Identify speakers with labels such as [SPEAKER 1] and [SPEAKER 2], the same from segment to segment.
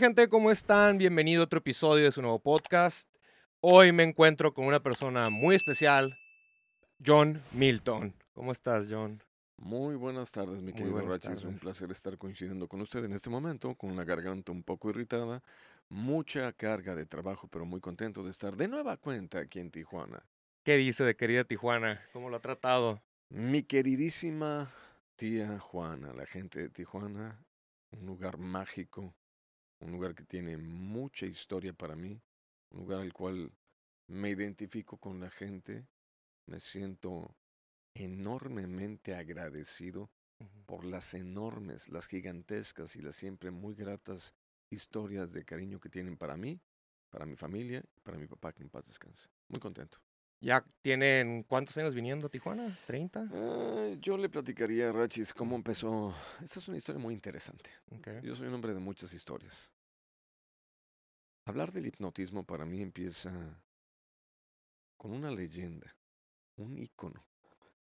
[SPEAKER 1] onda gente? ¿Cómo están? Bienvenido a otro episodio de su nuevo podcast. Hoy me encuentro con una persona muy especial, John Milton. ¿Cómo estás, John?
[SPEAKER 2] Muy buenas tardes, mi querido Rachi. Es un placer estar coincidiendo con usted en este momento, con una garganta un poco irritada, mucha carga de trabajo, pero muy contento de estar de nueva cuenta aquí en Tijuana.
[SPEAKER 1] ¿Qué dice de querida Tijuana? ¿Cómo lo ha tratado?
[SPEAKER 2] Mi queridísima tía Juana, la gente de Tijuana, un lugar mágico, un lugar que tiene mucha historia para mí, un lugar al cual me identifico con la gente, me siento enormemente agradecido por las enormes, las gigantescas y las siempre muy gratas historias de cariño que tienen para mí, para mi familia y para mi papá, que en paz descanse. Muy contento.
[SPEAKER 1] ¿Ya tienen cuántos años viniendo a Tijuana? ¿30?
[SPEAKER 2] Ah, yo le platicaría a Rachis cómo empezó. Esta es una historia muy interesante.
[SPEAKER 1] Ok.
[SPEAKER 2] Yo soy un hombre de muchas historias. Hablar del hipnotismo para mí empieza con una leyenda, un ícono,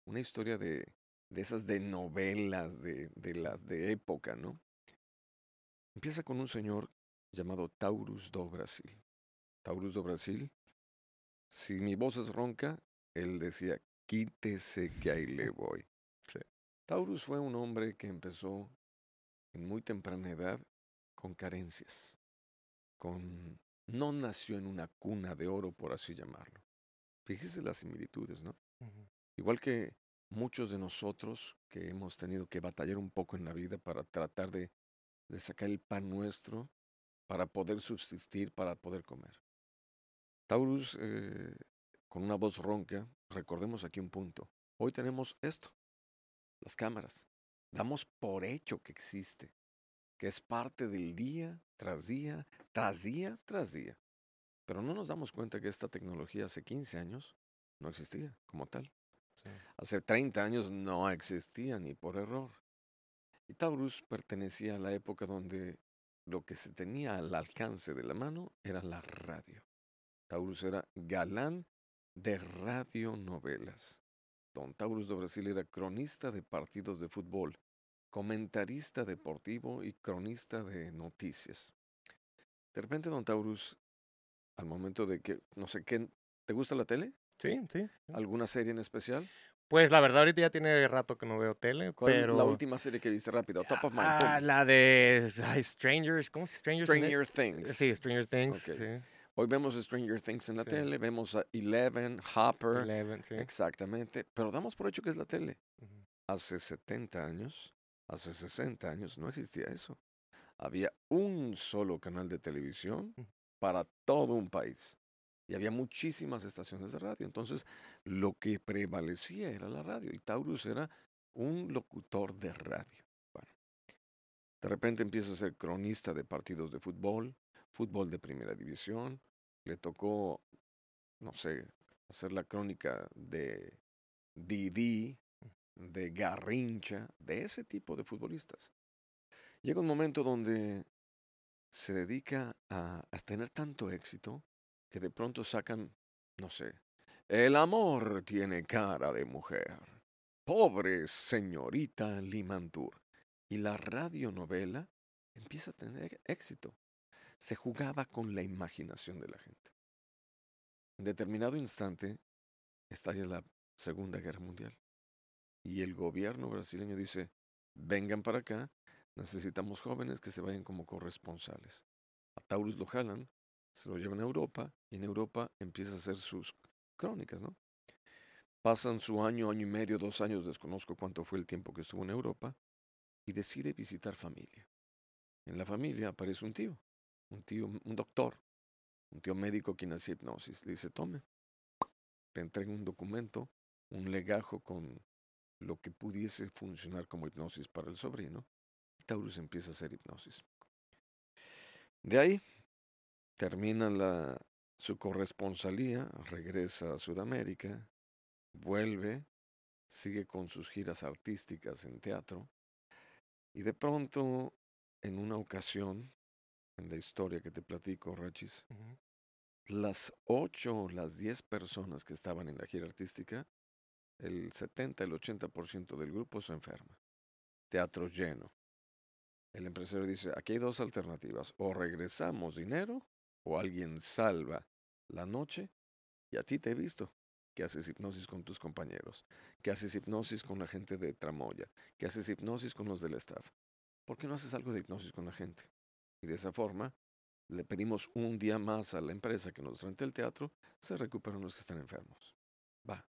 [SPEAKER 2] una historia de, de esas de novelas de, de las de época, ¿no? Empieza con un señor llamado Taurus do Brasil. Taurus do Brasil, si mi voz es ronca, él decía, quítese que ahí le voy. Taurus fue un hombre que empezó en muy temprana edad con carencias, con no nació en una cuna de oro, por así llamarlo. Fíjese las similitudes, ¿no? Igual que muchos de nosotros que hemos tenido que batallar un poco en la vida para tratar de, de sacar el pan nuestro, para poder subsistir, para poder comer. Taurus, eh, con una voz ronca, recordemos aquí un punto. Hoy tenemos esto, las cámaras. Damos por hecho que existe, que es parte del día tras día, tras día, tras día. Pero no nos damos cuenta que esta tecnología hace 15 años no existía como tal.
[SPEAKER 1] Sí.
[SPEAKER 2] Hace 30 años no existía ni por error. Y Taurus pertenecía a la época donde lo que se tenía al alcance de la mano era la radio. Taurus era galán de radionovelas. Don Taurus de Brasil era cronista de partidos de fútbol, comentarista deportivo y cronista de noticias. De repente, Don Taurus, al momento de que, no sé qué, ¿te gusta la tele?
[SPEAKER 1] Sí, sí.
[SPEAKER 2] ¿Alguna serie en especial?
[SPEAKER 1] Pues la verdad ahorita ya tiene rato que no veo tele,
[SPEAKER 2] ¿Cuál es
[SPEAKER 1] pero...
[SPEAKER 2] la última serie que viste rápido? Top of mind.
[SPEAKER 1] Ah, la de Strangers, ¿cómo se Strangers?
[SPEAKER 2] Stranger Things.
[SPEAKER 1] Sí, Stranger Things.
[SPEAKER 2] Ok.
[SPEAKER 1] Sí.
[SPEAKER 2] Hoy vemos Stranger Things en la
[SPEAKER 1] Sí.
[SPEAKER 2] tele, vemos a Eleven, Hopper,
[SPEAKER 1] Eleven, sí.
[SPEAKER 2] exactamente, pero damos por hecho que es la tele.
[SPEAKER 1] Ujú.
[SPEAKER 2] Hace 70 años, hace 60 años, no existía eso. Había un solo canal de televisión
[SPEAKER 1] Mm.
[SPEAKER 2] para todo un país. Y había muchísimas estaciones de radio. Entonces, lo que prevalecía era la radio. Y Taurus era un locutor de radio. Bueno, de repente empieza a ser cronista de partidos de fútbol, fútbol de primera división. Le tocó, no sé, hacer la crónica de Didi, de Garrincha, de ese tipo de futbolistas. Llega un momento donde se dedica a, a tener tanto éxito que de pronto sacan, no sé, el amor tiene cara de mujer. Pobre señorita Limantur. Y la radionovela empieza a tener éxito. Se jugaba con la imaginación de la gente. En determinado instante estalla la Segunda Guerra Mundial. Y el gobierno brasileño dice, vengan para acá, necesitamos jóvenes que se vayan como corresponsales. A Taurus lo jalan, se lo llevan a Europa y en Europa empieza a hacer sus crónicas, ¿no? Pasan su año, año y medio, dos años, desconozco cuánto fue el tiempo que estuvo en Europa, y decide visitar familia. En la familia aparece un tío, un tío, un doctor, un tío médico quien hacía hipnosis. Le dice, tome, le entrega un documento, un legajo con lo que pudiese funcionar como hipnosis para el sobrino. Taurus empieza a hacer hipnosis. De ahí termina la, su corresponsalía, regresa a Sudamérica, vuelve, sigue con sus giras artísticas en teatro y de pronto, en una ocasión, en la historia que te platico, Rachis, las ocho o las diez personas que estaban en la gira artística el 70, el 80% del grupo se enferma. Teatro lleno. El empresario dice, aquí hay dos alternativas, o regresamos dinero o alguien salva la noche y a ti te he visto que haces hipnosis con tus compañeros, que haces hipnosis con la gente de Tramoya, que haces hipnosis con los del staff. ¿Por qué no haces algo de hipnosis con la gente? Y de esa forma le pedimos un día más a la empresa que nos rente el teatro, se recuperan los que están enfermos. Va,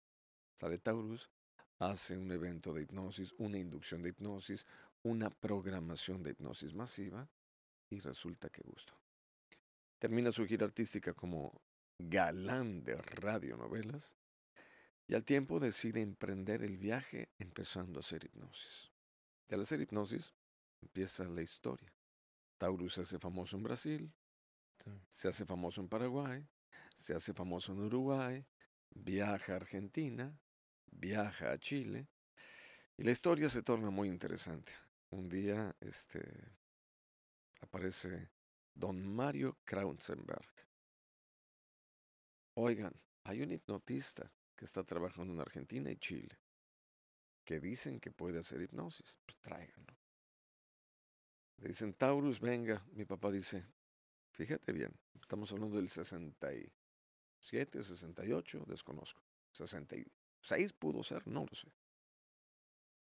[SPEAKER 2] sale Taurus, hace un evento de hipnosis, una inducción de hipnosis, una programación de hipnosis masiva y resulta que gusto. Termina su gira artística como galán de radionovelas y al tiempo decide emprender el viaje empezando a hacer hipnosis. Y al hacer hipnosis empieza la historia. Taurus se hace famoso en Brasil, se hace famoso en Paraguay, se hace famoso en Uruguay, viaja a Argentina, viaja a Chile y la historia se torna muy interesante. Un día este, aparece don Mario Krautzenberg. Oigan, hay un hipnotista que está trabajando en Argentina y Chile que dicen que puede hacer hipnosis. Pues tráiganlo. Le dicen, Taurus, venga. Mi papá dice, fíjate bien, estamos hablando del 67, 68, desconozco. 66 pudo ser, no lo sé.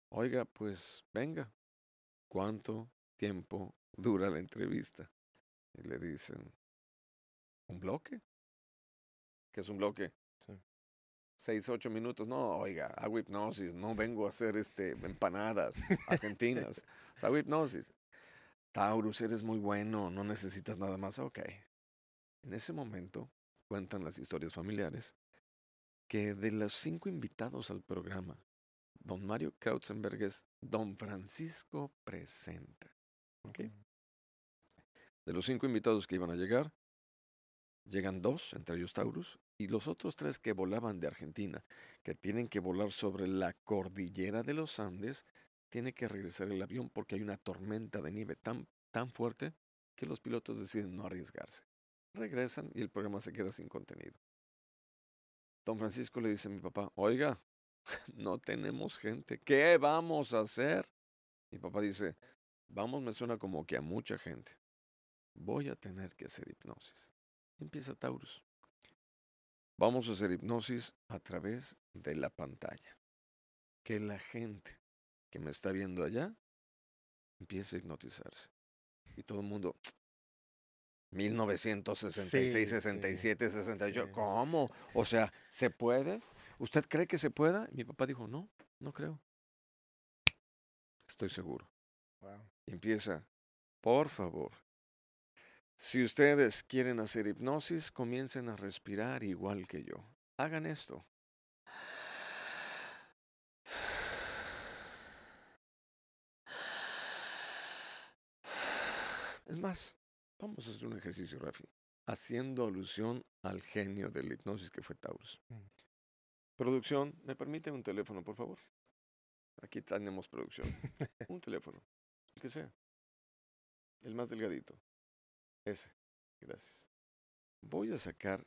[SPEAKER 2] Oiga, pues venga, ¿cuánto tiempo dura la entrevista? Y le dicen, ¿un bloque? ¿Qué es un bloque?
[SPEAKER 1] Sí.
[SPEAKER 2] Seis, ocho minutos. No, oiga, hago hipnosis, no vengo a hacer este empanadas argentinas. hago hipnosis. Taurus, eres muy bueno, no necesitas nada más. Ok. En ese momento cuentan las historias familiares que de los cinco invitados al programa, don Mario Krautzenberg es don Francisco presenta. De los cinco invitados que iban a llegar, llegan dos, entre ellos Taurus, y los otros tres que volaban de Argentina, que tienen que volar sobre la cordillera de los Andes, tiene que regresar el avión porque hay una tormenta de nieve tan, tan fuerte que los pilotos deciden no arriesgarse. Regresan y el programa se queda sin contenido. Don Francisco le dice a mi papá, oiga, no tenemos gente, ¿qué vamos a hacer? Mi papá dice, vamos me suena como que a mucha gente. Voy a tener que hacer hipnosis. Empieza Taurus. Vamos a hacer hipnosis a través de la pantalla. Que la gente que me está viendo allá empiece a hipnotizarse. Y todo el mundo, 1966,
[SPEAKER 1] Sí,
[SPEAKER 2] 67, 68,
[SPEAKER 1] sí.
[SPEAKER 2] ¿cómo? O sea, ¿se puede? ¿Usted cree que se pueda? Y mi papá dijo, no, no creo. Estoy seguro.
[SPEAKER 1] Wow.
[SPEAKER 2] Y empieza, por favor, si ustedes quieren hacer hipnosis, comiencen a respirar igual que yo. Hagan esto. Es más, vamos a hacer un ejercicio, Rafi, haciendo alusión al genio de la hipnosis que fue Taurus.
[SPEAKER 1] Mm.
[SPEAKER 2] Producción, ¿me permite un teléfono, por favor? Aquí tenemos producción. un teléfono, el que sea. El más delgadito. Ese. Gracias. Voy a sacar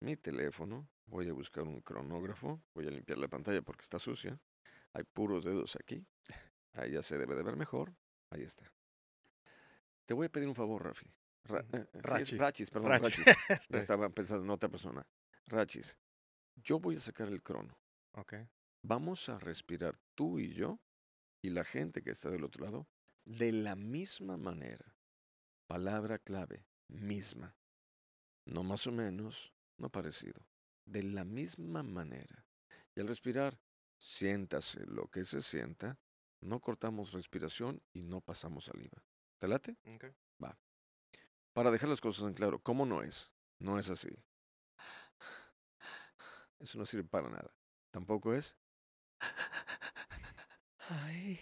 [SPEAKER 2] mi teléfono, voy a buscar un cronógrafo, voy a limpiar la pantalla porque está sucia. Hay puros dedos aquí. Ahí ya se debe de ver mejor. Ahí está. Te voy a pedir un favor, Rafi. Ra-
[SPEAKER 1] Ujú.
[SPEAKER 2] eh, eh, sí,
[SPEAKER 1] Rachis.
[SPEAKER 2] Rachis, perdón,
[SPEAKER 1] Rachis.
[SPEAKER 2] Rachis.
[SPEAKER 1] Sí.
[SPEAKER 2] Estaba pensando en otra persona. Rachis, yo voy a sacar el crono.
[SPEAKER 1] Ok.
[SPEAKER 2] Vamos a respirar tú y yo y la gente que está del otro lado de la misma manera. Palabra clave, misma. No más o menos, no parecido. De la misma manera. Y al respirar, siéntase lo que se sienta, no cortamos respiración y no pasamos saliva. ¿Te late?
[SPEAKER 1] Ok.
[SPEAKER 2] Para dejar las cosas en claro, ¿cómo no es? No es así. Eso no sirve para nada. Tampoco es. Ay.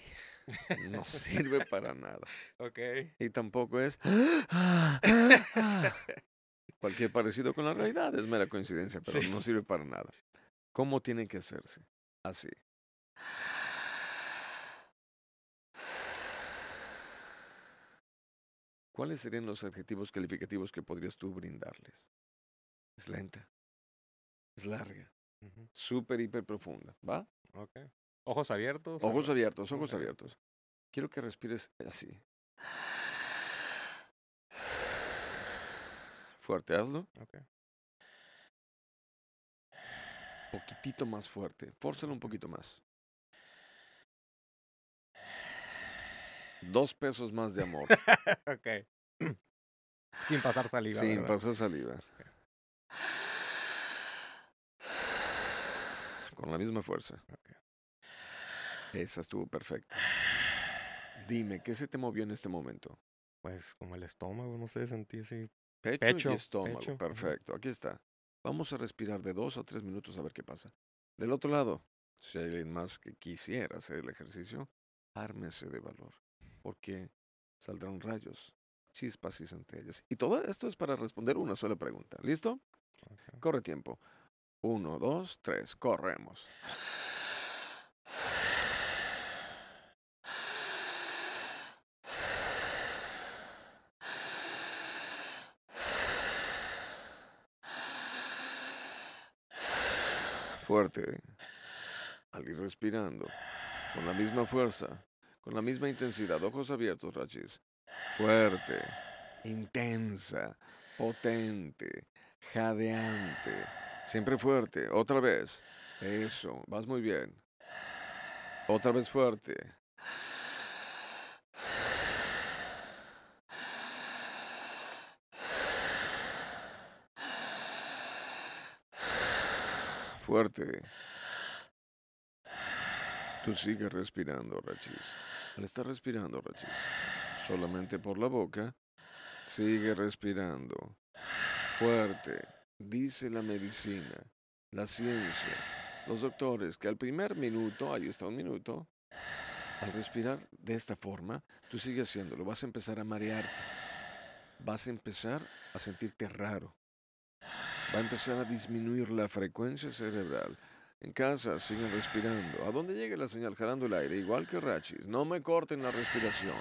[SPEAKER 2] No sirve para nada.
[SPEAKER 1] Ok.
[SPEAKER 2] Y tampoco es. Cualquier parecido con la realidad es mera coincidencia, pero
[SPEAKER 1] Sí.
[SPEAKER 2] no sirve para nada. ¿Cómo tiene que hacerse? Así. ¿Cuáles serían los adjetivos calificativos que podrías tú brindarles? Es lenta. Es larga.
[SPEAKER 1] Ujú,
[SPEAKER 2] súper, hiper profunda, ¿va?
[SPEAKER 1] Ok. Ojos abiertos.
[SPEAKER 2] Ojos abiertos, ojos
[SPEAKER 1] Ok.
[SPEAKER 2] abiertos. Quiero que respires así. Fuerte, hazlo.
[SPEAKER 1] Ok.
[SPEAKER 2] Poquitito más fuerte. Fórzalo un poquito más. Dos pesos más de amor.
[SPEAKER 1] ok. Sin pasar saliva.
[SPEAKER 2] Sin
[SPEAKER 1] ¿verdad?
[SPEAKER 2] pasar saliva. Con la misma fuerza. Esa estuvo perfecta. Dime, ¿qué se te movió en este momento?
[SPEAKER 1] Pues como el estómago, no sé, sentí así.
[SPEAKER 2] Pecho,
[SPEAKER 1] Pecho,
[SPEAKER 2] y estómago.
[SPEAKER 1] pecho.
[SPEAKER 2] Perfecto, aquí está. Vamos a respirar de dos a tres minutos a ver qué pasa. Del otro lado, si hay alguien más que quisiera hacer el ejercicio, ármese de valor, porque saldrán rayos, chispas y centellas. Y todo esto es para responder una sola pregunta. ¿Listo? Corre tiempo. Uno, dos, tres, corremos. Fuerte. Al ir respirando, con la misma fuerza, con la misma intensidad, ojos abiertos, Rachis. Fuerte, intensa, potente, jadeante. Siempre fuerte. Otra vez. Eso. Vas muy bien. Otra vez fuerte. Fuerte. Tú sigues respirando, Rachis. Al estar respirando, Rachis, solamente por la boca, sigue respirando. Fuerte. Dice la medicina, la ciencia, los doctores, que al primer minuto, ahí está un minuto, al respirar de esta forma, tú sigues haciéndolo, vas a empezar a marearte, vas a empezar a sentirte raro, va a empezar a disminuir la frecuencia cerebral. En casa siguen respirando. ¿A dónde llegue la señal jalando el aire? Igual que Rachis. No me corten la respiración.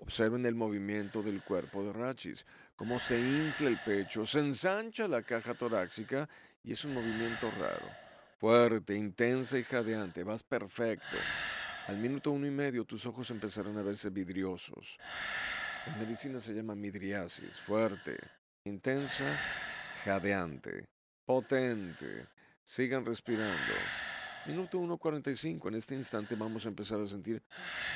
[SPEAKER 2] Observen el movimiento del cuerpo de Rachis, cómo se infla el pecho, se ensancha la caja torácica y es un movimiento raro. Fuerte, intensa y jadeante, vas perfecto. Al minuto uno y medio tus ojos empezarán a verse vidriosos. En medicina se llama midriasis. Fuerte, intensa, jadeante, potente. Sigan respirando. Minuto 1.45. En este instante vamos a empezar a sentir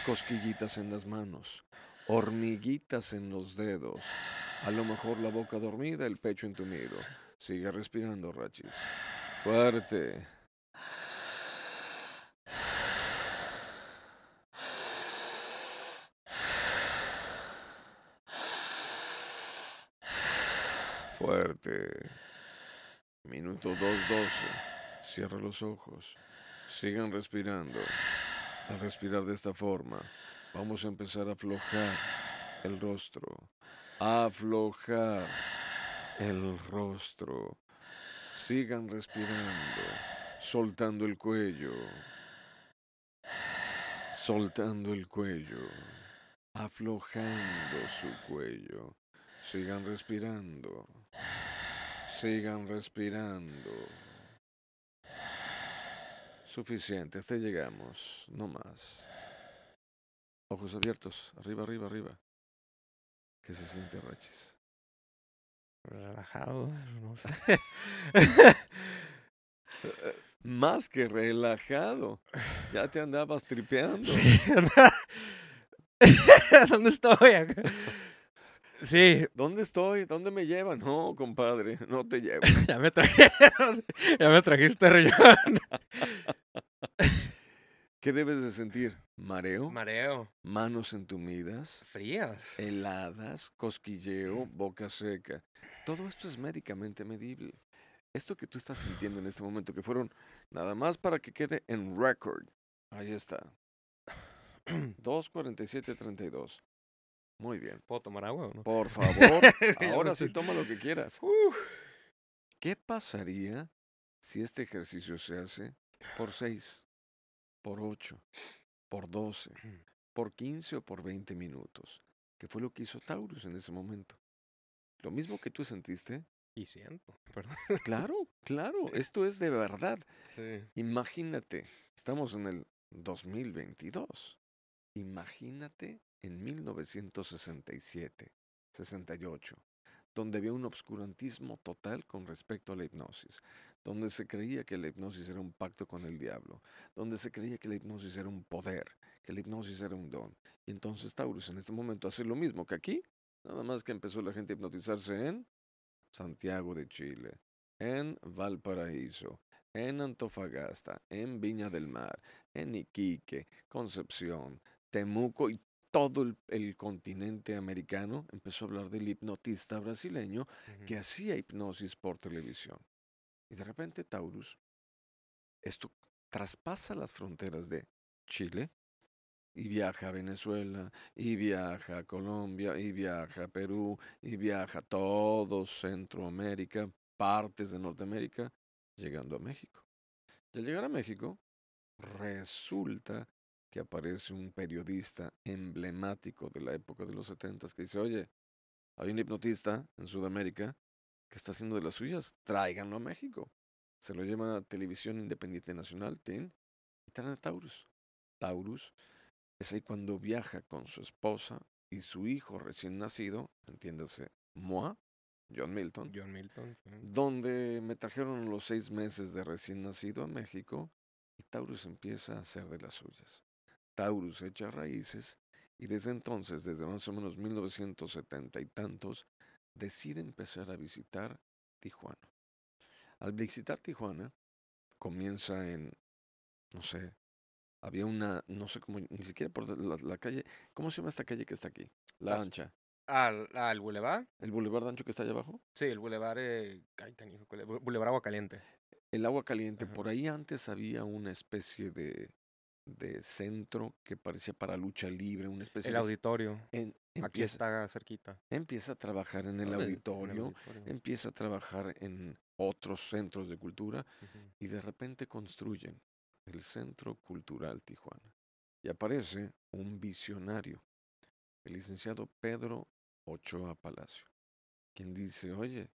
[SPEAKER 2] cosquillitas en las manos, hormiguitas en los dedos. A lo mejor la boca dormida, el pecho entumido. Sigue respirando, Rachis. Fuerte. Fuerte. Minuto 2.12. Cierra los ojos. Sigan respirando. Al respirar de esta forma, vamos a empezar a aflojar el rostro. Aflojar el rostro. Sigan respirando, soltando el cuello. Soltando el cuello. Aflojando su cuello. Sigan respirando. Sigan respirando. Suficiente, hasta llegamos, no más. Ojos abiertos, arriba, arriba, arriba. ¿Qué se siente, Rachis?
[SPEAKER 1] Relajado, no sé.
[SPEAKER 2] Más que relajado. Ya te andabas tripeando.
[SPEAKER 1] Sí, ¿Dónde estoy? Sí,
[SPEAKER 2] ¿Dónde estoy? ¿Dónde me llevan? No, compadre, no te llevo.
[SPEAKER 1] ya me trajeron. Ya me trajiste John.
[SPEAKER 2] ¿Qué debes de sentir? ¿Mareo?
[SPEAKER 1] Mareo.
[SPEAKER 2] ¿Manos entumidas?
[SPEAKER 1] Frías.
[SPEAKER 2] heladas, cosquilleo, boca seca. Todo esto es médicamente medible. Esto que tú estás sintiendo en este momento, que fueron nada más para que quede en record. Ahí está. 2.47.32. Muy bien.
[SPEAKER 1] ¿Puedo tomar agua o no?
[SPEAKER 2] Por favor, ahora sí toma lo que quieras.
[SPEAKER 1] Uf.
[SPEAKER 2] ¿Qué pasaría si este ejercicio se hace por 6, por 8, por 12, por 15 o por 20 minutos? Que fue lo que hizo Taurus en ese momento. Lo mismo que tú sentiste,
[SPEAKER 1] Y siento, perdón.
[SPEAKER 2] claro, Claro, esto es de verdad.
[SPEAKER 1] Sí.
[SPEAKER 2] Imagínate, estamos en el 2022. Imagínate en 1967, 68, donde había un obscurantismo total con respecto a la hipnosis, donde se creía que la hipnosis era un pacto con el diablo, donde se creía que la hipnosis era un poder, que la hipnosis era un don. Y entonces Taurus en este momento hace lo mismo que aquí, nada más que empezó la gente a hipnotizarse en Santiago de Chile, en Valparaíso, en Antofagasta, en Viña del Mar, en Iquique, Concepción, Temuco y todo el, el continente americano empezó a hablar del hipnotista brasileño que hacía hipnosis por televisión. Y de repente Taurus, esto traspasa las fronteras de Chile y viaja a Venezuela, y viaja a Colombia, y viaja a Perú, y viaja a todo Centroamérica, partes de Norteamérica, llegando a México. Y al llegar a México, resulta que aparece un periodista emblemático de la época de los setentas que dice, oye, hay un hipnotista en Sudamérica que está haciendo de las suyas, tráiganlo a México. Se lo llevan a Televisión Independiente Nacional, TIN, y traen a Taurus. Taurus es ahí cuando viaja con su esposa y su hijo recién nacido, entiéndase, Moa, John Milton,
[SPEAKER 1] John Milton. sí.
[SPEAKER 2] donde me trajeron los seis meses de recién nacido a México y Taurus empieza a hacer de las suyas. Taurus echa raíces y desde entonces, desde más o menos 1970 y tantos, decide empezar a visitar Tijuana. Al visitar Tijuana, comienza en, no sé, había una, no sé cómo, ni siquiera por la, la calle, ¿cómo se llama esta calle que está aquí? La
[SPEAKER 1] Las-
[SPEAKER 2] ancha.
[SPEAKER 1] Al, al Boulevard.
[SPEAKER 2] ¿El Boulevard Ancho que está allá abajo?
[SPEAKER 1] Sí, el Boulevard. Eh, Boulevard Agua Caliente.
[SPEAKER 2] El agua caliente,
[SPEAKER 1] Ajá.
[SPEAKER 2] por ahí antes había una especie de, de centro que parecía para lucha libre, una especie
[SPEAKER 1] El
[SPEAKER 2] de...
[SPEAKER 1] auditorio.
[SPEAKER 2] en-
[SPEAKER 1] Aquí
[SPEAKER 2] empieza,
[SPEAKER 1] está cerquita.
[SPEAKER 2] empieza a trabajar en el
[SPEAKER 1] en- en el
[SPEAKER 2] auditorio, empieza a trabajar en otros centros de cultura y de repente construyen el Centro Cultural Tijuana. Y aparece un visionario, el licenciado Pedro Ochoa Palacio, quien dice, oye,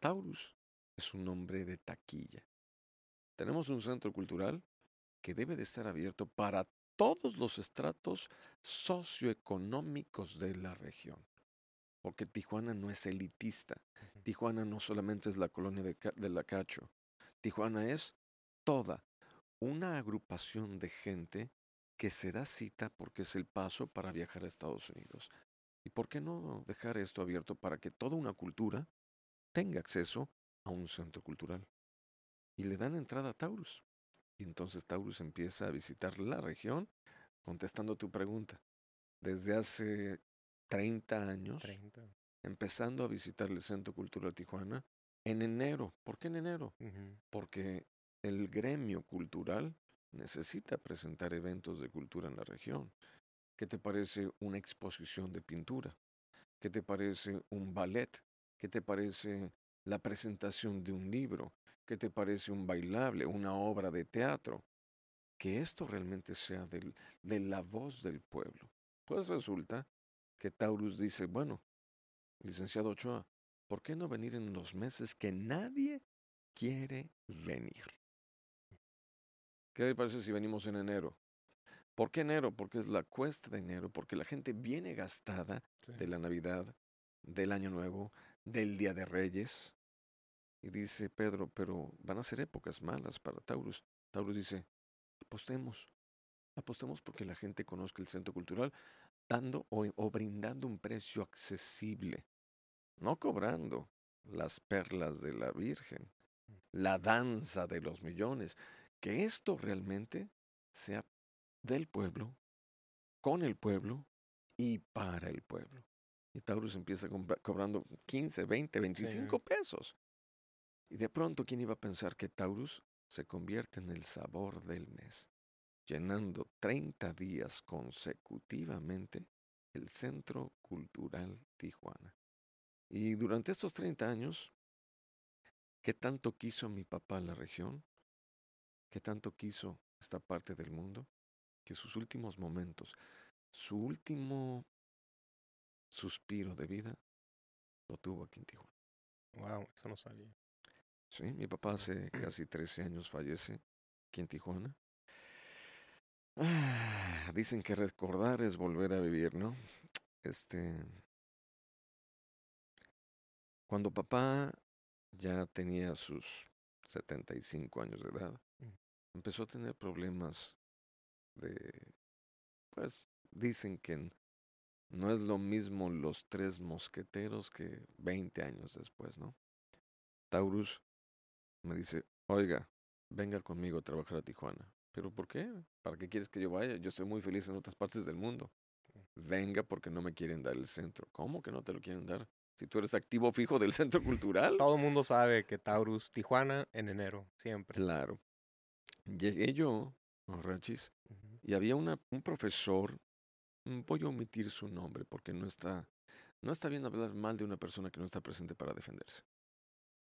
[SPEAKER 2] Taurus es un hombre de taquilla. Tenemos un centro cultural que debe de estar abierto para todos los estratos socioeconómicos de la región. Porque Tijuana no es elitista. Tijuana no solamente es la colonia de, de la Cacho. Tijuana es toda una agrupación de gente que se da cita porque es el paso para viajar a Estados Unidos. ¿Y por qué no dejar esto abierto para que toda una cultura tenga acceso a un centro cultural? Y le dan entrada a Taurus. Y entonces Taurus empieza a visitar la región contestando tu pregunta. Desde hace 30 años,
[SPEAKER 1] 30.
[SPEAKER 2] empezando a visitar el Centro Cultural Tijuana en enero. ¿Por qué en enero? Porque el gremio cultural necesita presentar eventos de cultura en la región. ¿Qué te parece una exposición de pintura? ¿Qué te parece un ballet? ¿Qué te parece la presentación de un libro? ¿Qué te parece un bailable, una obra de teatro? Que esto realmente sea del- de la voz del pueblo. Pues resulta que Taurus dice, bueno, licenciado Ochoa, ¿por qué no venir en los meses que nadie quiere venir? ¿Qué le parece si venimos en enero? ¿Por qué enero? Porque es la cuesta de enero, porque la gente viene gastada
[SPEAKER 1] Sí.
[SPEAKER 2] de la Navidad, del Año Nuevo, del Día de Reyes. Y dice Pedro, pero van a ser épocas malas para Taurus. Taurus dice, apostemos, apostemos porque la gente conozca el centro cultural dando o, o brindando un precio accesible, no cobrando las perlas de la Virgen, la danza de los millones, que esto realmente sea del pueblo, con el pueblo y para el pueblo. Y Taurus empieza cobrando 15, 20, 25 pesos. Y de pronto, ¿quién iba a pensar que Taurus se convierte en el sabor del mes, llenando 30 días consecutivamente el Centro Cultural Tijuana? Y durante estos 30 años, ¿qué tanto quiso mi papá la región? ¿Qué tanto quiso esta parte del mundo? Que sus últimos momentos, su último suspiro de vida, lo tuvo aquí en Tijuana.
[SPEAKER 1] Wow, eso no sabía.
[SPEAKER 2] Sí, mi papá hace casi 13 años fallece aquí en Tijuana. Ah, dicen que recordar es volver a vivir, ¿no? Este. Cuando papá ya tenía sus 75 años de edad,
[SPEAKER 1] Mm.
[SPEAKER 2] empezó a tener problemas de. Pues dicen que no es lo mismo los tres mosqueteros que 20 años después, ¿no? Taurus me dice, oiga, venga conmigo a trabajar a Tijuana. ¿Pero por qué? ¿Para qué quieres que yo vaya? Yo estoy muy feliz en otras partes del mundo. Venga porque no me quieren dar el centro. ¿Cómo que no te lo quieren dar? Si tú eres activo fijo del centro cultural.
[SPEAKER 1] Todo el mundo sabe que Taurus, Tijuana, en enero, siempre.
[SPEAKER 2] Claro. Llegué yo Rachis
[SPEAKER 1] Ujú.
[SPEAKER 2] y había una, un profesor, mm, voy a omitir su nombre porque no está, no está bien hablar mal de una persona que no está presente para defenderse.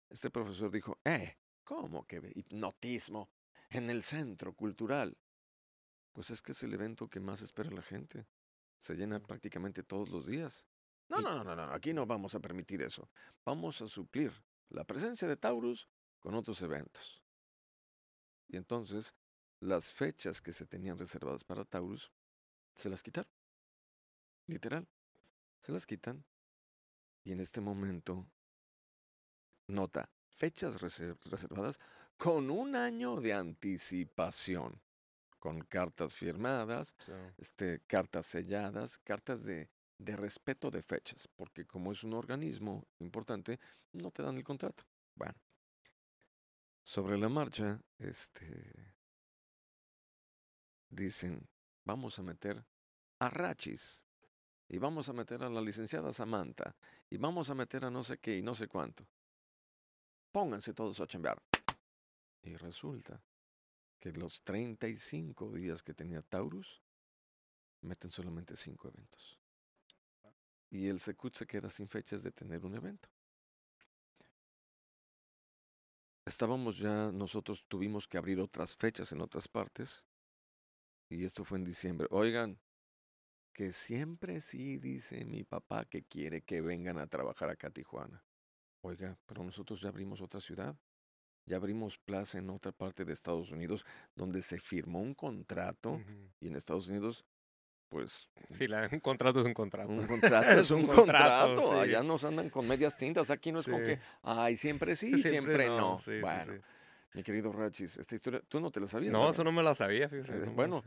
[SPEAKER 2] Este profesor dijo, eh, ¿cómo que hipnotismo en el centro cultural? Pues es que es el evento que más espera la gente. Se llena prácticamente todos los días. No, no, no, no, no, aquí no vamos a permitir eso. Vamos a suplir la presencia de Taurus con otros eventos. Y entonces, las fechas que se tenían reservadas para Taurus, se las quitaron. Literal. Se las quitan. Y en este momento, nota, fechas reser- reservadas con un año de anticipación. Con cartas firmadas, este, cartas selladas, cartas de, de respeto de fechas, porque como es un organismo importante, no te dan el contrato. Bueno, sobre la marcha, este, dicen, vamos a meter a Rachis, y vamos a meter a la licenciada Samantha, y vamos a meter a no sé qué y no sé cuánto. Pónganse todos a chambear. Y resulta que los 35 días que tenía Taurus, meten solamente 5 eventos. Y el Secut se queda sin fechas de tener un evento. Estábamos ya, nosotros tuvimos que abrir otras fechas en otras partes. Y esto fue en diciembre. Oigan, que siempre sí dice mi papá que quiere que vengan a trabajar acá a Tijuana. Oiga, pero nosotros ya abrimos otra ciudad. Ya abrimos plaza en otra parte de Estados Unidos donde se firmó un contrato
[SPEAKER 1] ujú.
[SPEAKER 2] y en Estados Unidos, pues
[SPEAKER 1] Sí, la- un contrato es un contrato.
[SPEAKER 2] un contrato es un
[SPEAKER 1] un contrato,
[SPEAKER 2] contrato.
[SPEAKER 1] sí.
[SPEAKER 2] Allá nos andan con medias tintas. Aquí no es con que,
[SPEAKER 1] Sí.
[SPEAKER 2] ay, siempre sí, siempre, no.
[SPEAKER 1] Sí, sí,
[SPEAKER 2] bueno,
[SPEAKER 1] sí.
[SPEAKER 2] mi querido Rachis, esta historia, tú no te la sabías.
[SPEAKER 1] No,
[SPEAKER 2] ¿verdad?
[SPEAKER 1] eso no me la sabía, fíjate.
[SPEAKER 2] Eh,
[SPEAKER 1] no
[SPEAKER 2] bueno.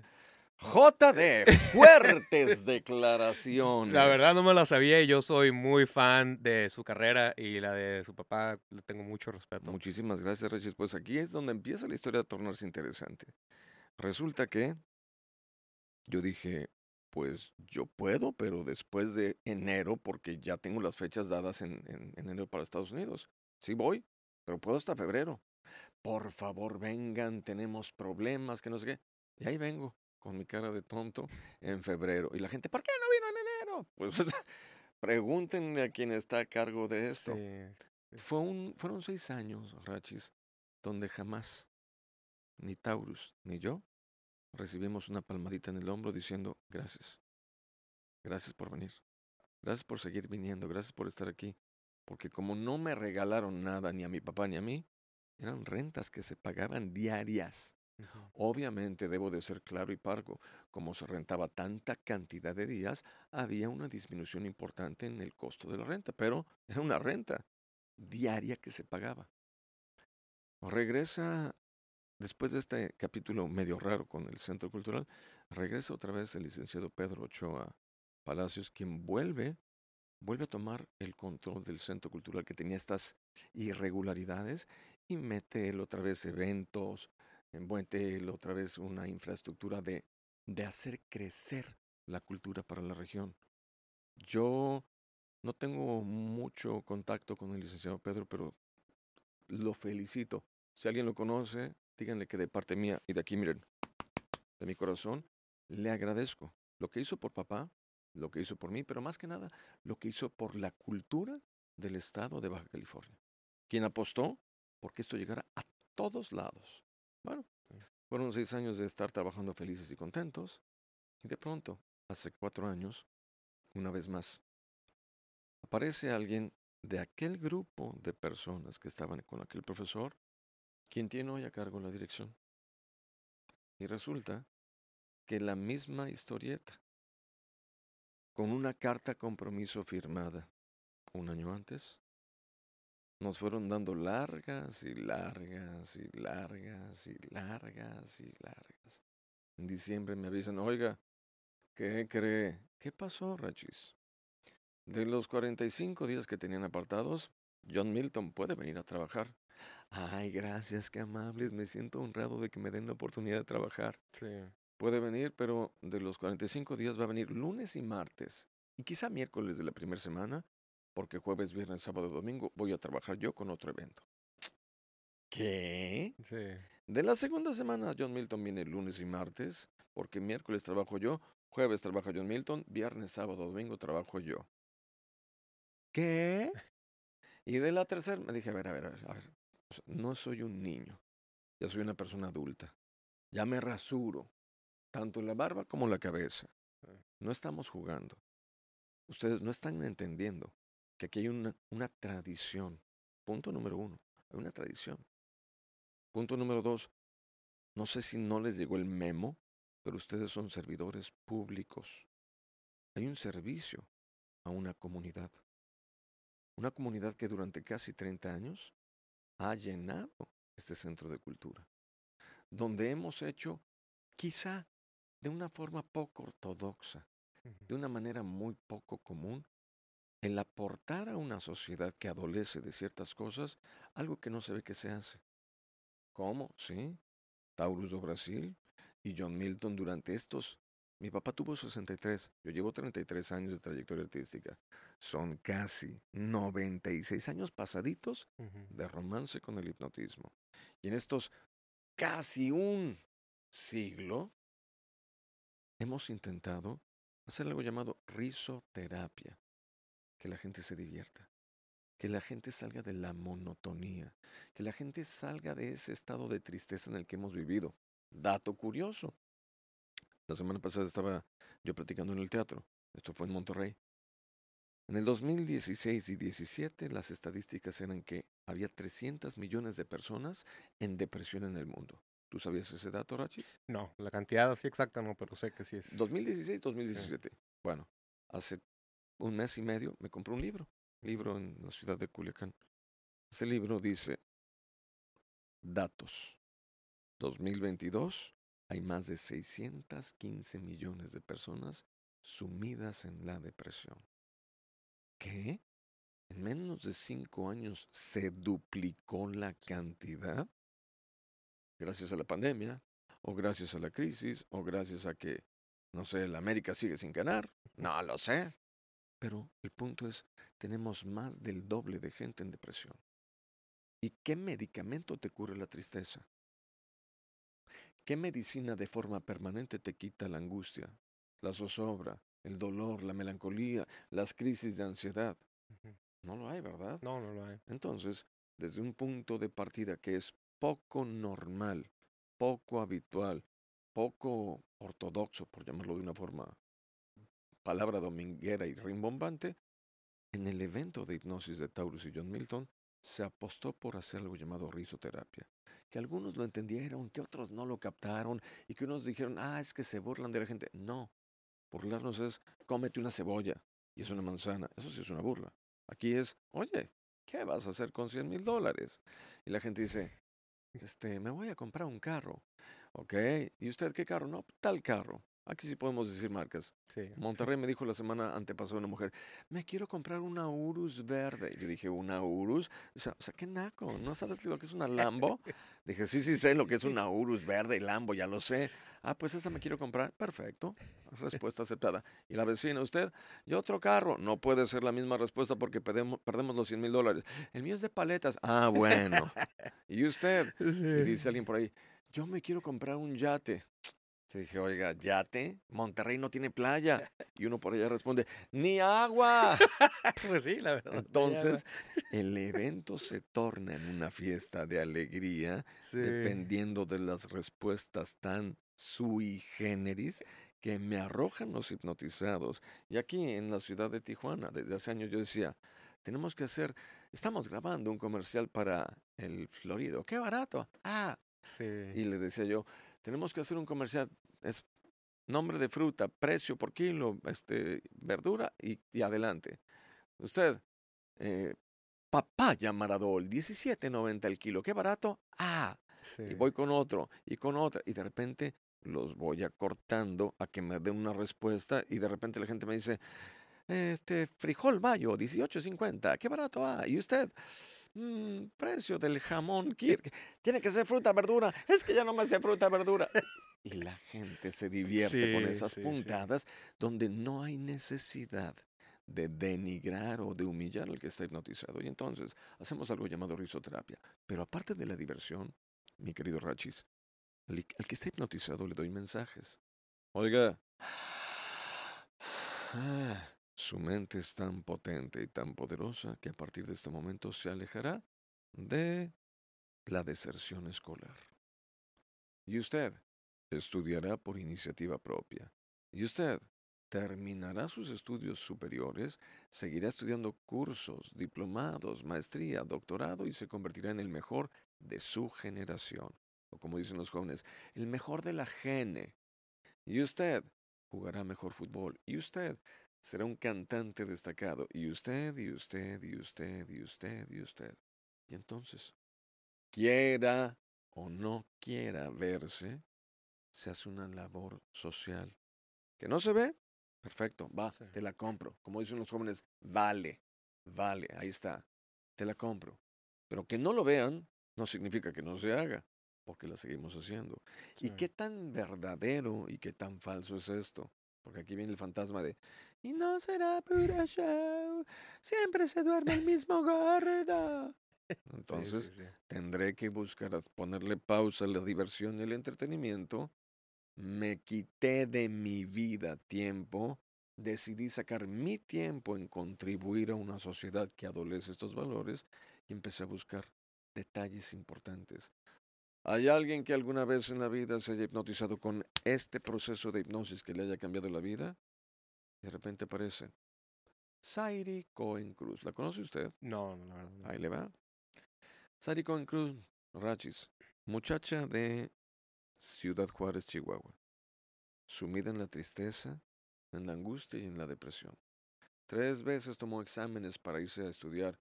[SPEAKER 2] JD, fuertes declaraciones.
[SPEAKER 1] La verdad no me la sabía y yo soy muy fan de su carrera y la de su papá le tengo mucho respeto.
[SPEAKER 2] Muchísimas gracias, Rachis. Pues aquí es donde empieza la historia a tornarse interesante. Resulta que yo dije, pues yo puedo, pero después de enero, porque ya tengo las fechas dadas en, en- en enero para Estados Unidos. Sí voy, pero puedo hasta febrero. Por favor, vengan, tenemos problemas, que no sé qué. Y ahí vengo, con mi cara de tonto, en febrero. Y la gente, ¿por qué no vino en enero? Pues pregúntenle a quien está a cargo de esto.
[SPEAKER 1] Sí,
[SPEAKER 2] Fue un, fueron seis años, Rachis, donde jamás, ni Taurus ni yo, recibimos una palmadita en el hombro diciendo gracias. Gracias por venir. Gracias por seguir viniendo. Gracias por estar aquí. Porque como no me regalaron nada ni a mi papá ni a mí, eran rentas que se pagaban diarias. Obviamente debo de ser claro y parco. Como se rentaba tanta cantidad de días, había una disminución importante en el costo de la renta, pero era una renta diaria que se pagaba. Regresa, después de este capítulo medio raro con el Centro Cultural, regresa otra vez el licenciado Pedro Ochoa Palacios, quien vuelve, vuelve a tomar el control del Centro Cultural que tenía estas irregularidades y mete él otra vez eventos, mete él otra vez una infraestructura de, de hacer crecer la cultura para la región. Yo no tengo mucho contacto con el licenciado Pedro, pero lo felicito. Si alguien lo conoce, díganle que de parte mía y de aquí, miren, de mi corazón, le agradezco lo que hizo por papá, lo que hizo por mí, pero más que nada, lo que hizo por la cultura del estado de Baja California. Quien apostó porque esto llegara a todos lados. Bueno, fueron seis años de estar trabajando felices y contentos, y de pronto, hace cuatro años, una vez más, aparece alguien de aquel grupo de personas que estaban con aquel profesor, quien tiene hoy a cargo la dirección. Y resulta que la misma historieta, con una carta compromiso firmada un año antes, nos fueron dando largas y largas y largas y largas y largas. En diciembre me avisan, oiga, ¿qué cree? ¿Qué pasó, Rachis? De los 45 días que tenían apartados, John Milton puede venir a trabajar. Ay, gracias, qué amables, me siento honrado de que me den la oportunidad de trabajar.
[SPEAKER 1] Sí.
[SPEAKER 2] Puede venir, pero de los 45 días va a venir lunes y martes. Y quizá miércoles de la primera semana, porque jueves, viernes, sábado, domingo voy a trabajar yo con otro evento. ¿Qué?
[SPEAKER 1] Sí.
[SPEAKER 2] De la segunda semana, John Milton viene lunes y martes, porque miércoles trabajo yo, jueves trabaja John Milton, viernes, sábado, domingo trabajo yo. ¿Qué? Y de la tercera me dije, a ver, a ver, a ver, a ver, o sea, no soy un niño, ya soy una persona adulta, ya me rasuro, tanto la barba como la cabeza. No estamos jugando. Ustedes no están entendiendo que aquí hay una, una tradición. Punto número uno, hay una tradición. Punto número dos, no sé si no les llegó el memo, pero ustedes son servidores públicos. Hay un servicio a una comunidad. Una comunidad que durante casi 30 años ha llenado este centro de cultura, donde hemos hecho, quizá de una forma poco ortodoxa, de una manera muy poco común, el aportar a una sociedad que adolece de ciertas cosas algo que no se ve que se hace. ¿Cómo? Sí. Taurus do Brasil y John Milton durante estos... Mi papá tuvo 63, yo llevo 33 años de trayectoria artística. Son casi 96 años pasaditos
[SPEAKER 1] Ujú.
[SPEAKER 2] de romance con el hipnotismo. Y en estos casi un siglo hemos intentado hacer algo llamado risoterapia, que la gente se divierta, que la gente salga de la monotonía, que la gente salga de ese estado de tristeza en el que hemos vivido. Dato curioso. La semana pasada estaba yo platicando en el teatro, esto fue en Monterrey. En el 2016 y 17 las estadísticas eran que había 300 millones de personas en depresión en el mundo. ¿Tú sabías ese dato, Rachis?
[SPEAKER 1] No, la cantidad así exacta no, pero sé que sí es.
[SPEAKER 2] 2016-2017. Bueno, hace un mes y medio me compré un libro, libro en la ciudad de Culiacán. Ese libro dice, datos. 2022 hay más de 615 millones de personas sumidas en la depresión. ¿Qué? En menos de cinco años se duplicó la cantidad. Gracias a la pandemia, o gracias a la crisis, o gracias a que, no sé, la América sigue sin ganar. No lo sé. Pero el punto es, tenemos más del doble de gente en depresión. ¿Y qué medicamento te cura la tristeza? ¿Qué medicina de forma permanente te quita la angustia, la zozobra, el dolor, la melancolía, las crisis de ansiedad? No lo hay, ¿verdad?
[SPEAKER 1] No, no lo hay.
[SPEAKER 2] Entonces, desde un punto de partida que es poco normal, poco habitual, poco ortodoxo, por llamarlo de una forma, palabra dominguera y rimbombante, en el evento de hipnosis de Taurus y John Milton se apostó por hacer algo llamado risoterapia, que algunos lo entendieron, que otros no lo captaron y que unos dijeron, ah, es que se burlan de la gente. No, burlarnos es cómete una cebolla y es una manzana, eso sí es una burla. Aquí es, oye, ¿qué vas a hacer con 100 mil dólares? Y la gente dice, este, me voy a comprar un carro. Ok, ¿y usted qué carro? No, tal carro. Aquí sí podemos decir marcas.
[SPEAKER 1] Sí.
[SPEAKER 2] Monterrey me dijo la semana antepasada una mujer, me quiero comprar una Urus verde. Yo dije, ¿una Urus? O sea, o sea, qué naco, ¿no sabes lo que es una Lambo? Dije, sí, sí sé lo que es una Urus verde y Lambo, ya lo sé. Ah, pues esa me quiero comprar. Perfecto. Respuesta aceptada. Y la vecina, usted, y otro carro. No puede ser la misma respuesta porque perdemos, perdemos los 100 mil dólares. El mío es de paletas. Ah, bueno. ¿Y usted? Y dice alguien por ahí, yo me quiero comprar un yate. Yo dije, oiga, yate, Monterrey no tiene playa. Y uno por allá responde, ni agua.
[SPEAKER 1] Pues sí, la verdad.
[SPEAKER 2] Entonces, el evento se torna en una fiesta de alegría,
[SPEAKER 1] sí.
[SPEAKER 2] dependiendo de las respuestas tan sui generis que me arrojan los hipnotizados. Y aquí en la ciudad de Tijuana, desde hace años yo decía, tenemos que hacer, estamos grabando un comercial para el Florido. ¡Qué barato! Ah,
[SPEAKER 1] Sí.
[SPEAKER 2] y le decía yo, tenemos que hacer un comercial, es nombre de fruta, precio por kilo, este, verdura y, y adelante. Usted, eh, papaya Maradol, 17.90 el kilo, qué barato. Ah,
[SPEAKER 1] sí.
[SPEAKER 2] y voy con otro y con otra y de repente los voy acortando a que me den una respuesta y de repente la gente me dice, este frijol mayo, 18.50, qué barato, ah, y usted, "Mm, precio del jamón, Kirk, tiene que ser fruta, verdura, es que ya no me hace fruta, verdura. Y la gente se divierte con esas
[SPEAKER 1] sí, sí.
[SPEAKER 2] puntadas donde no hay necesidad de denigrar o de humillar al que está hipnotizado. Y entonces hacemos algo llamado risoterapia. Pero aparte de la diversión, mi querido Rachis, al, al que está hipnotizado le doy mensajes. Oiga, ah, su mente es tan potente y tan poderosa que a partir de este momento se alejará de la deserción escolar. Y usted estudiará por iniciativa propia. Y usted terminará sus estudios superiores, seguirá estudiando cursos, diplomados, maestría, doctorado y se convertirá en el mejor de su generación. O como dicen los jóvenes, el mejor de la gene. Y usted jugará mejor fútbol. Y usted será un cantante destacado. Y usted, y usted, y usted, y usted, y usted. Y entonces, quiera o no quiera verse, se hace una labor social. ¿Que no se ve? Perfecto, va,
[SPEAKER 1] Sí.
[SPEAKER 2] te la compro. Como dicen los jóvenes, vale, vale, ahí está, te la compro. Pero que no lo vean no significa que no se haga, porque la seguimos haciendo. ¿Y
[SPEAKER 1] Sí.
[SPEAKER 2] qué tan verdadero y qué tan falso es esto? Porque aquí viene el fantasma de, y no será puro show, siempre se duerme el mismo gordo.
[SPEAKER 1] Sí,
[SPEAKER 2] Entonces,
[SPEAKER 1] sí, sí.
[SPEAKER 2] tendré que buscar ponerle pausa a la diversión y el entretenimiento. Me quité de mi vida tiempo, decidí sacar mi tiempo en contribuir a una sociedad que adolece estos valores y empecé a buscar detalles importantes. ¿Hay alguien que alguna vez en la vida se haya hipnotizado con este proceso de hipnosis que le haya cambiado la vida? De repente aparece Sairi Cohen Cruz. ¿La conoce usted?
[SPEAKER 1] No, no, la verdad. no.
[SPEAKER 2] Ahí le va. Sari Cohen Cruz, Rachis, muchacha de Ciudad Juárez, Chihuahua, sumida en la tristeza, en la angustia y en la depresión. Tres veces tomó exámenes para irse a estudiar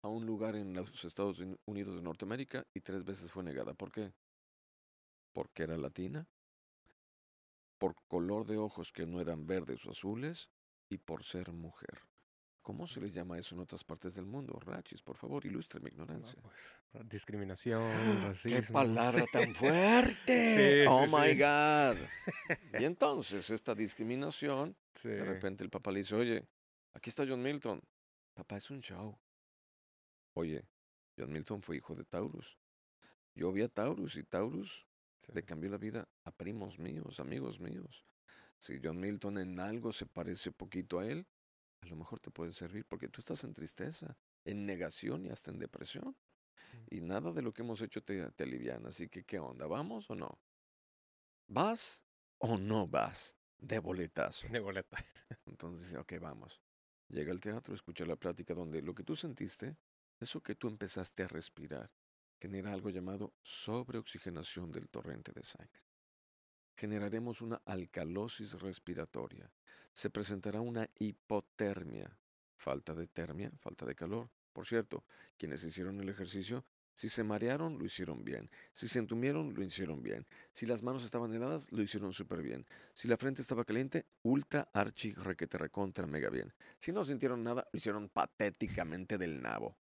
[SPEAKER 2] a un lugar en los Estados Uni- Unidos de Norteamérica y tres veces fue negada. ¿Por qué? Porque era latina, por color de ojos que no eran verdes o azules y por ser mujer. ¿Cómo se les llama eso en otras partes del mundo? Rachis, por favor, ilustre mi
[SPEAKER 1] No,
[SPEAKER 2] ignorancia.
[SPEAKER 1] pues, ra- discriminación,
[SPEAKER 2] ¡Qué
[SPEAKER 1] racismo.
[SPEAKER 2] palabra tan fuerte!
[SPEAKER 1] Sí,
[SPEAKER 2] ¡Oh,
[SPEAKER 1] sí,
[SPEAKER 2] my
[SPEAKER 1] sí.
[SPEAKER 2] God! Y entonces, esta discriminación, de repente el papá le dice, oye, aquí está John Milton. Papá, es un show. Oye, John Milton fue hijo de Taurus. Yo vi a Taurus y Taurus le cambió la vida a primos míos, amigos míos. Si John Milton en algo se parece poquito a él, a lo mejor te puede servir porque tú estás en tristeza, en negación y hasta en depresión. Y nada de lo que hemos hecho te, te aliviana. Así que, ¿qué onda? ¿Vamos o no? ¿Vas o no vas? De boletazo.
[SPEAKER 1] De boleta.
[SPEAKER 2] Entonces, ok, vamos. Llega al teatro, escucha la plática donde lo que tú sentiste, eso que tú empezaste a respirar, genera algo llamado sobreoxigenación del torrente de sangre. Generaremos una alcalosis respiratoria. Se presentará una hipotermia, falta de termia, falta de calor. Por cierto, quienes hicieron el ejercicio, si se marearon, lo hicieron bien. Si se entumieron, lo hicieron bien. Si las manos estaban heladas, lo hicieron súper bien. Si la frente estaba caliente, ultra, archi, requete, recontra, mega bien. Si no sintieron nada, lo hicieron patéticamente del nabo.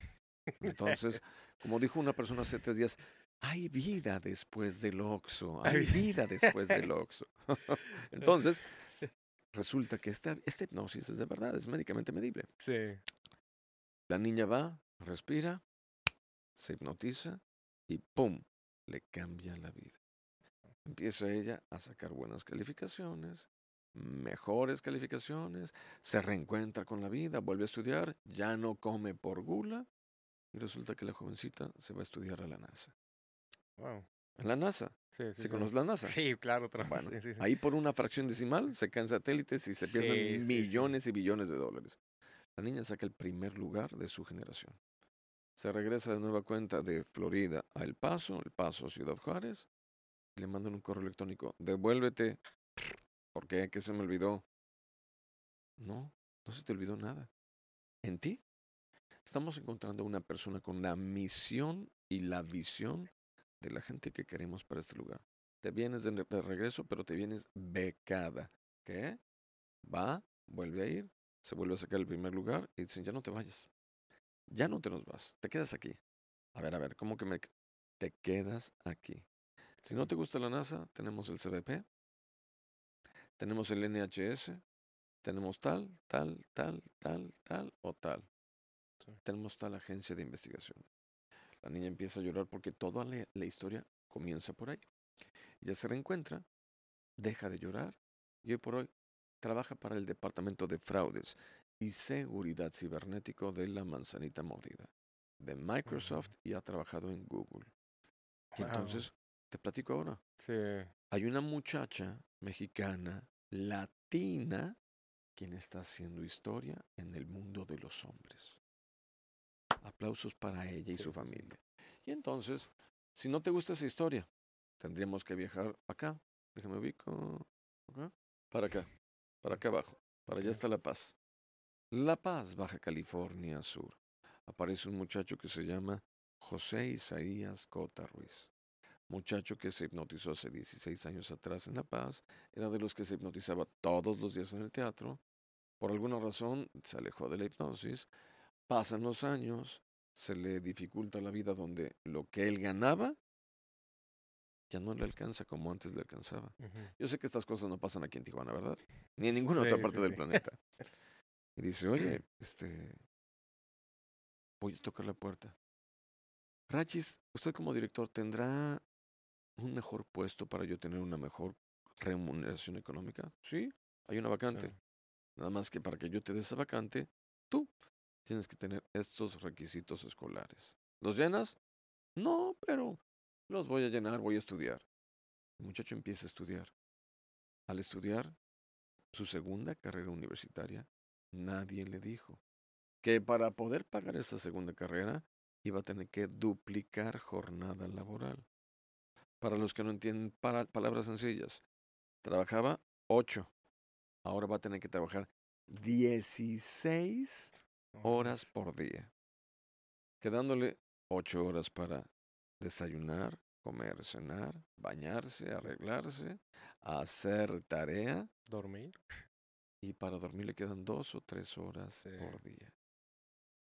[SPEAKER 2] Entonces, como dijo una persona hace tres días, hay vida después del Oxxo, hay
[SPEAKER 1] Hay vi-
[SPEAKER 2] vida después del Oxxo. Entonces, resulta que esta, esta hipnosis es de verdad, es médicamente medible.
[SPEAKER 1] Sí.
[SPEAKER 2] La niña va, respira, se hipnotiza y ¡pum! le cambia la vida. Empieza ella a sacar buenas calificaciones, mejores calificaciones, se reencuentra con la vida, vuelve a estudiar, ya no come por gula y resulta que la jovencita se va a estudiar a la NASA.
[SPEAKER 1] Wow.
[SPEAKER 2] En la NASA,
[SPEAKER 1] Sí, sí,
[SPEAKER 2] ¿se
[SPEAKER 1] sí.
[SPEAKER 2] conoce la NASA?
[SPEAKER 1] Sí, claro.
[SPEAKER 2] Bueno. Ahí por una fracción decimal se caen satélites y se pierden millones y billones de dólares. La niña saca el primer lugar de su generación. Se regresa de nueva cuenta de Florida a El Paso, El Paso a Ciudad Juárez. Y le mandan un correo electrónico. Devuélvete. ¿Por qué? ¿Qué se me olvidó? No, no se te olvidó nada. En ti estamos encontrando una persona con la misión y la visión de la gente que queremos para este lugar. Te vienes de, de regreso, pero te vienes becada. ¿Qué? Va, vuelve a ir, se vuelve a sacar el primer lugar y dicen, ya no te vayas. Ya no te nos vas, te quedas aquí. A ver, a ver, ¿cómo que me... Te quedas aquí. Si no te gusta la NASA, tenemos el CBP, tenemos el NHS, tenemos tal, tal, tal, tal, tal o tal.
[SPEAKER 1] Sí.
[SPEAKER 2] Tenemos tal agencia de investigación. La niña empieza a llorar porque toda la, la historia comienza por ahí. Ella se reencuentra, deja de llorar y hoy por hoy trabaja para el Departamento de Fraudes y Seguridad Cibernético de la Manzanita Mordida, de Microsoft y ha trabajado en Google. Y entonces, te platico ahora.
[SPEAKER 1] Sí.
[SPEAKER 2] Hay una muchacha mexicana, latina, quien está haciendo historia en el mundo de los hombres. Aplausos para ella y
[SPEAKER 1] Sí,
[SPEAKER 2] su familia. Y entonces, si no te gusta esa historia, tendríamos que viajar acá. Déjame ubico. acá, Para acá. Para acá abajo. Para allá está La Paz. La Paz, Baja California Sur. Aparece un muchacho que se llama José Isaías Cota Ruiz. Muchacho que se hipnotizó hace 16 años atrás en La Paz. Era de los que se hipnotizaba todos los días en el teatro. Por alguna razón se alejó de la hipnosis. Pasan los años. Se le dificulta la vida donde lo que él ganaba ya no le alcanza como antes le alcanzaba. Yo sé que estas cosas no pasan aquí en Tijuana, ¿verdad? Ni en ninguna
[SPEAKER 1] Sí,
[SPEAKER 2] otra
[SPEAKER 1] sí,
[SPEAKER 2] parte del
[SPEAKER 1] sí.
[SPEAKER 2] planeta. Y dice, oye, este, voy a tocar la puerta. Rachis, usted como director tendrá un mejor puesto para yo tener una mejor remuneración económica. Sí, hay una vacante. Nada más que para que yo te dé esa vacante, tú tienes que tener estos requisitos escolares. ¿Los llenas? No, pero los voy a llenar, voy a estudiar. El muchacho empieza a estudiar. Al estudiar su segunda carrera universitaria, nadie le dijo que para poder pagar esa segunda carrera iba a tener que duplicar jornada laboral. Para los que no entienden palabras sencillas, trabajaba 8, ahora va a tener que trabajar 16 horas por día, quedándole 8 horas para desayunar, comer, cenar, bañarse, arreglarse, hacer tarea
[SPEAKER 1] Dormir.
[SPEAKER 2] y para dormir le quedan dos o tres horas
[SPEAKER 1] Sí.
[SPEAKER 2] por día.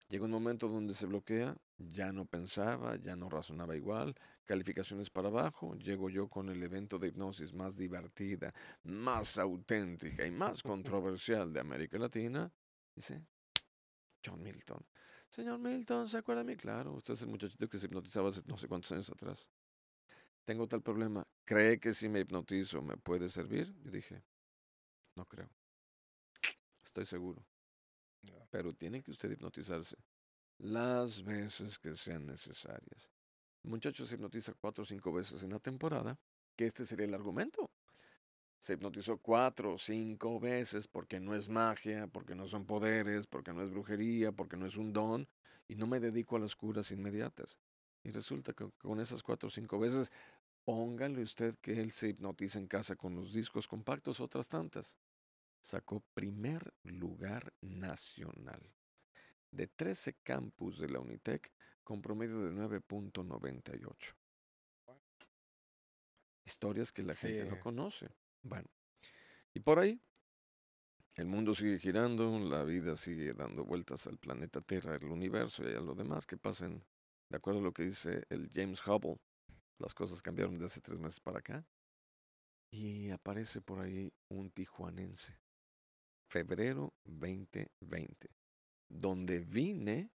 [SPEAKER 2] Llega un momento donde se bloquea, ya no pensaba, ya no razonaba igual, calificaciones para abajo, llego yo con el evento de hipnosis más divertida, más auténtica y más controversial de América Latina. Dice, John Milton. Señor Milton, ¿se acuerda de mí? Claro, usted es el muchachito que se hipnotizaba hace no sé cuántos años atrás. Tengo tal problema. ¿Cree que si me hipnotizo me puede servir? Yo dije, no creo. Estoy seguro. Pero tiene que usted hipnotizarse las veces que sean necesarias. El muchacho se hipnotiza cuatro o cinco veces en la temporada, que este sería el argumento. Se hipnotizó cuatro o cinco veces porque no es magia, porque no son poderes, porque no es brujería, porque no es un don, y no me dedico a las curas inmediatas. Y resulta que con esas cuatro o cinco veces, póngale usted que él se hipnotiza en casa con los discos compactos, otras tantas. Sacó primer lugar nacional. De 13 campus de la Unitec, con promedio de 9.98. Historias que la gente no
[SPEAKER 1] Sí.
[SPEAKER 2] conoce. Bueno, y por ahí, el mundo sigue girando, la vida sigue dando vueltas al planeta Tierra, el universo y a lo demás que pasen, de acuerdo a lo que dice el James Hubble. Las cosas cambiaron de hace tres meses para acá. Y aparece por ahí un tijuanense. Febrero 2020. Donde vine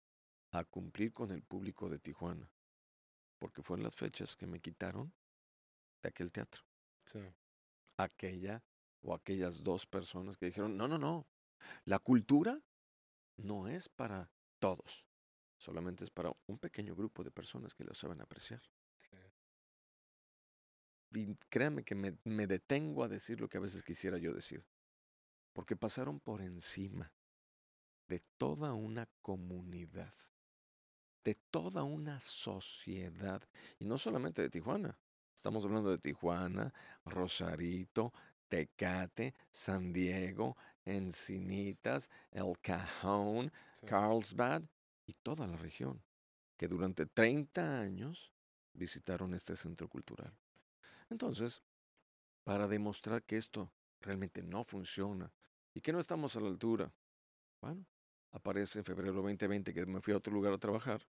[SPEAKER 2] a cumplir con el público de Tijuana. Porque fueron las fechas que me quitaron de aquel teatro
[SPEAKER 1] Sí.
[SPEAKER 2] Aquella o aquellas dos personas que dijeron, no, no, no, la cultura no es para todos, solamente es para un pequeño grupo de personas que lo saben apreciar.
[SPEAKER 1] Sí.
[SPEAKER 2] Y créanme que me, me detengo a decir lo que a veces quisiera yo decir, porque pasaron por encima de toda una comunidad, de toda una sociedad, y no solamente de Tijuana. Estamos hablando de Tijuana, Rosarito, Tecate, San Diego, Encinitas, El Cajón,
[SPEAKER 1] Sí.
[SPEAKER 2] Carlsbad y toda la región, que durante 30 años visitaron este centro cultural. Entonces, para demostrar que esto realmente no funciona y que no estamos a la altura, bueno, aparece en febrero 2020 que me fui a otro lugar a trabajar.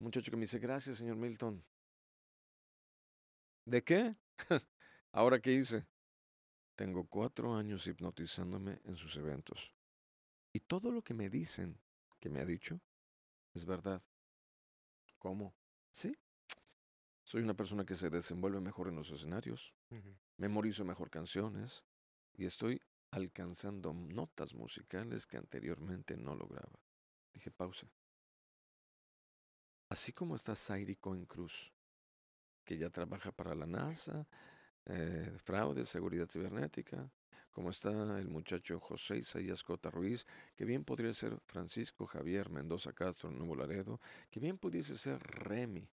[SPEAKER 2] Un muchacho que me dice, gracias, señor Milton. ¿De qué? ¿Ahora qué hice? Tengo cuatro años hipnotizándome en sus eventos. Y todo lo que me dicen, que me ha dicho, es verdad. ¿Cómo? Sí. Soy una persona que se desenvuelve mejor en los escenarios, memorizo mejor canciones y estoy alcanzando notas musicales que anteriormente no lograba. Dije pausa. Así como está Zairi Cohen Cruz, que ya trabaja para la NASA, eh, fraude, seguridad cibernética, como está el muchacho José Isaías Cota Ruiz, que bien podría ser Francisco Javier Mendoza Castro Nuevo Laredo, que bien pudiese ser Remy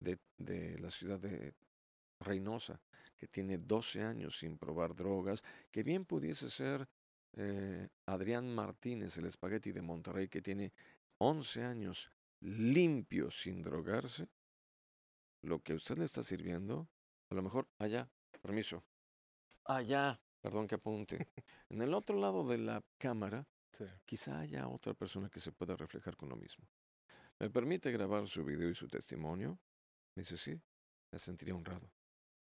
[SPEAKER 2] de, de la ciudad de Reynosa, que tiene 12 años sin probar drogas, que bien pudiese ser eh, Adrián Martínez, el espagueti de Monterrey, que tiene 11 años limpio sin drogarse, lo que usted le está sirviendo, a lo mejor allá, permiso, allá, perdón que apunte, en el otro lado de la cámara,
[SPEAKER 1] Sí.
[SPEAKER 2] quizá haya otra persona que se pueda reflejar con lo mismo. ¿Me permite grabar su video y su testimonio? Me dice, sí, me sentiría honrado.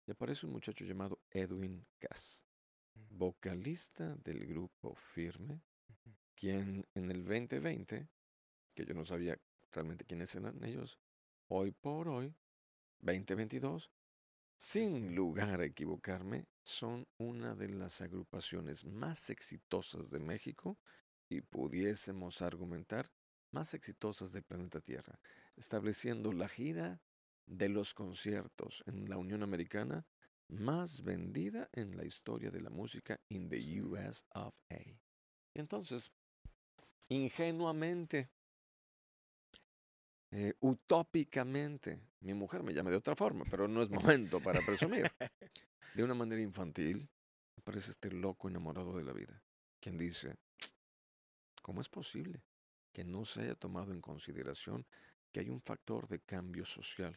[SPEAKER 2] Y aparece un muchacho llamado Edwin Cass, vocalista del grupo Firme, quien en el 2020, que yo no sabía realmente quiénes eran ellos, hoy por hoy, 2022, sin lugar a equivocarme, son una de las agrupaciones más exitosas de México y pudiésemos argumentar más exitosas del planeta Tierra, estableciendo la gira de los conciertos en la Unión Americana más vendida en la historia de la música in the US of A. Entonces, ingenuamente, eh, utópicamente, mi mujer me llama de otra forma, pero no es momento para presumir. De una manera infantil, aparece este loco enamorado de la vida, quien dice, ¿cómo es posible que no se haya tomado en consideración que hay un factor de cambio social,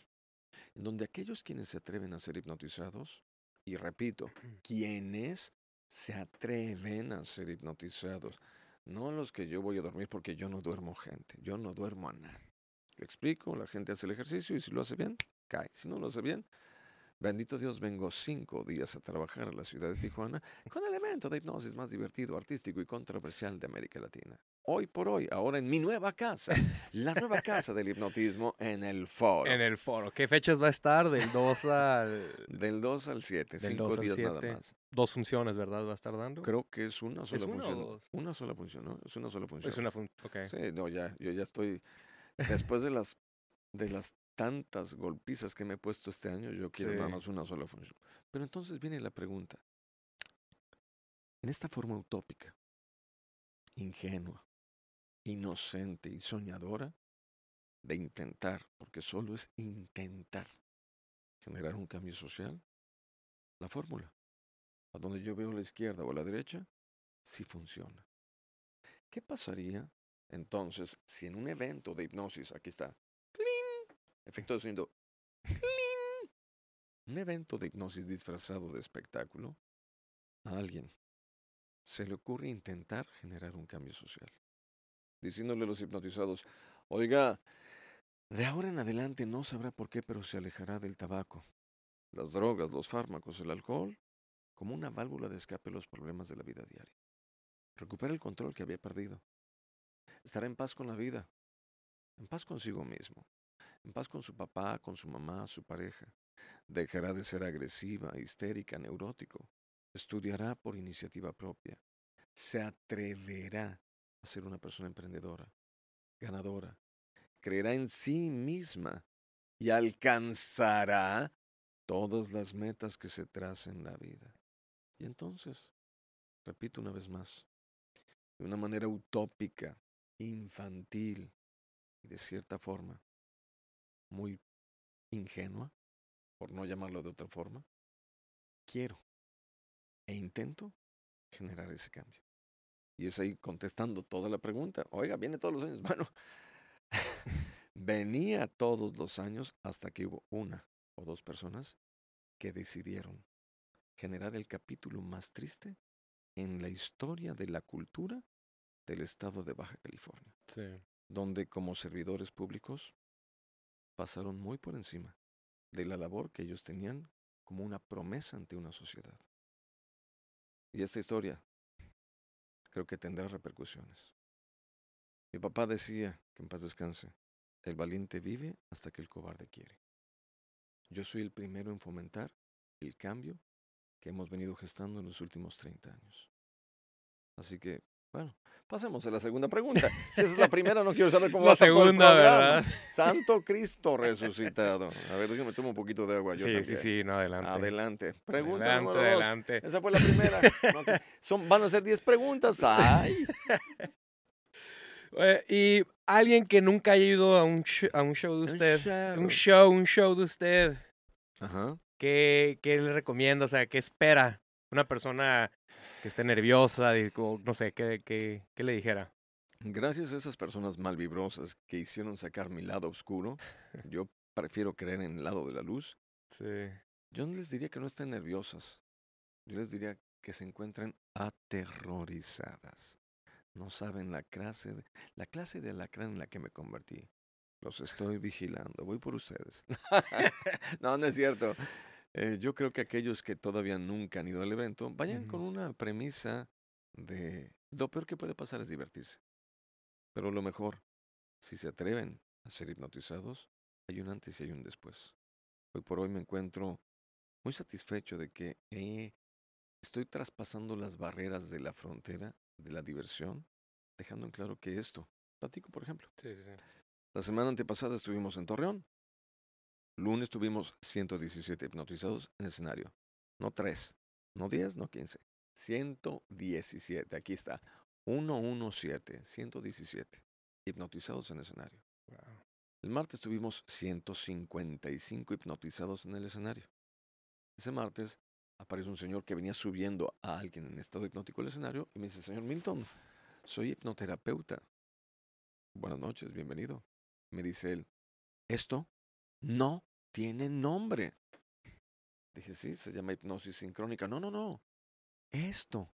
[SPEAKER 2] en donde aquellos quienes se atreven a ser hipnotizados, y repito, quienes se atreven a ser hipnotizados, no los que yo voy a dormir porque yo no duermo gente, yo no duermo a nadie. Lo explico, la gente hace el ejercicio y si lo hace bien, cae. Si no lo hace bien, bendito Dios, vengo cinco días a trabajar a la ciudad de Tijuana con el elemento de hipnosis más divertido, artístico y controversial de América Latina. Hoy por hoy, ahora en mi nueva casa, la nueva casa del hipnotismo en el foro.
[SPEAKER 1] En el foro. ¿Qué fechas va a estar? Del 2 al...
[SPEAKER 2] Del 2 al 7,
[SPEAKER 1] Del
[SPEAKER 2] cinco
[SPEAKER 1] 2 al
[SPEAKER 2] días nada
[SPEAKER 1] 7.
[SPEAKER 2] más.
[SPEAKER 1] Dos funciones, ¿verdad? ¿Va a estar dando?
[SPEAKER 2] Creo que es una sola
[SPEAKER 1] una o
[SPEAKER 2] función.
[SPEAKER 1] dos?
[SPEAKER 2] Una sola función, ¿no? Es una sola función.
[SPEAKER 1] Es una función. Ok.
[SPEAKER 2] Sí, no, ya, yo ya estoy. Después de las de las tantas golpizas que me he puesto este año, yo quiero nada
[SPEAKER 1] Sí.
[SPEAKER 2] más una sola función. Pero entonces viene la pregunta. En esta forma utópica, ingenua, inocente y soñadora de intentar, porque solo es intentar generar un cambio social, la fórmula, a donde yo veo la izquierda o la derecha, sí funciona. ¿Qué pasaría entonces si en un evento de hipnosis, aquí está, efecto de sonido, ¡cling! un evento de hipnosis disfrazado de espectáculo, a alguien se le ocurre intentar generar un cambio social, diciéndole a los hipnotizados, oiga, de ahora en adelante no sabrá por qué, pero se alejará del tabaco, las drogas, los fármacos, el alcohol, como una válvula de escape a los problemas de la vida diaria. Recupera el control que había perdido. Estará en paz con la vida, en paz consigo mismo, en paz con su papá, con su mamá, su pareja. Dejará de ser agresiva, histérica, neurótico. Estudiará por iniciativa propia. Se atreverá a ser una persona emprendedora, ganadora. Creerá en sí misma y alcanzará todas las metas que se traza en la vida. Y entonces, repito una vez más, de una manera utópica, infantil y de cierta forma muy ingenua, por no llamarlo de otra forma, quiero e intento generar ese cambio. Y es ahí contestando toda la pregunta. Oiga, viene todos los años. Bueno, venía todos los años hasta que hubo una o dos personas que decidieron generar el capítulo más triste en la historia de la cultura del estado de Baja California,
[SPEAKER 1] Sí.
[SPEAKER 2] donde como servidores públicos pasaron muy por encima de la labor que ellos tenían como una promesa ante una sociedad. Y esta historia creo que tendrá repercusiones. Mi papá decía, que en paz descanse, el valiente vive hasta que el cobarde quiere. Yo soy el primero en fomentar el cambio que hemos venido gestando en los últimos 30 años. Así que, bueno, pasemos a la segunda pregunta. Si esa es la primera, no quiero saber cómo
[SPEAKER 1] La
[SPEAKER 2] va a estar todo el
[SPEAKER 1] segunda. ¿verdad?
[SPEAKER 2] Santo Cristo resucitado. A ver, déjame tomar un poquito de agua. Yo
[SPEAKER 1] sí, sí,
[SPEAKER 2] también.
[SPEAKER 1] sí, no, adelante.
[SPEAKER 2] Adelante. Pregunta
[SPEAKER 1] adelante,
[SPEAKER 2] número dos.
[SPEAKER 1] adelante.
[SPEAKER 2] Esa fue la primera. Son, van a ser 10 preguntas. Ay.
[SPEAKER 1] Y alguien que nunca haya ido a un, sh- a un show de usted, un show, un show de usted,
[SPEAKER 2] Ajá.
[SPEAKER 1] ¿qué, qué le recomienda? O sea, ¿qué espera una persona que esté nerviosa? no sé, ¿qué, qué, qué le dijera?
[SPEAKER 2] Gracias a esas personas malvibrosas que hicieron sacar mi lado oscuro, yo prefiero creer en el lado de la luz.
[SPEAKER 1] Sí.
[SPEAKER 2] Yo no les diría que no estén nerviosas. Yo les diría que se encuentran aterrorizadas. No saben la clase de, la clase de alacrán en la que me convertí. Los estoy vigilando. Voy por ustedes. no, no es cierto. Eh, yo creo que aquellos que todavía nunca han ido al evento vayan con una premisa de lo peor que puede pasar es divertirse. Pero lo mejor, si se atreven a ser hipnotizados, hay un antes y hay un después. Hoy por hoy me encuentro muy satisfecho de que he- estoy traspasando las barreras de la frontera de la diversión, dejando en claro que esto, platico por ejemplo,
[SPEAKER 1] sí, sí.
[SPEAKER 2] la semana antepasada estuvimos en Torreón, lunes tuvimos 117 hipnotizados en escenario, no 3, no 10, no 15, 117, aquí está, 117, 117 hipnotizados en escenario.
[SPEAKER 1] Wow.
[SPEAKER 2] El martes tuvimos 155 hipnotizados en el escenario. Ese martes aparece un señor que venía subiendo a alguien en estado hipnótico al escenario y me dice, señor Milton, soy hipnoterapeuta. Buenas noches, bienvenido. Me dice él, esto no tiene nombre. Dije, sí, se llama hipnosis sincrónica. No, no, no. Esto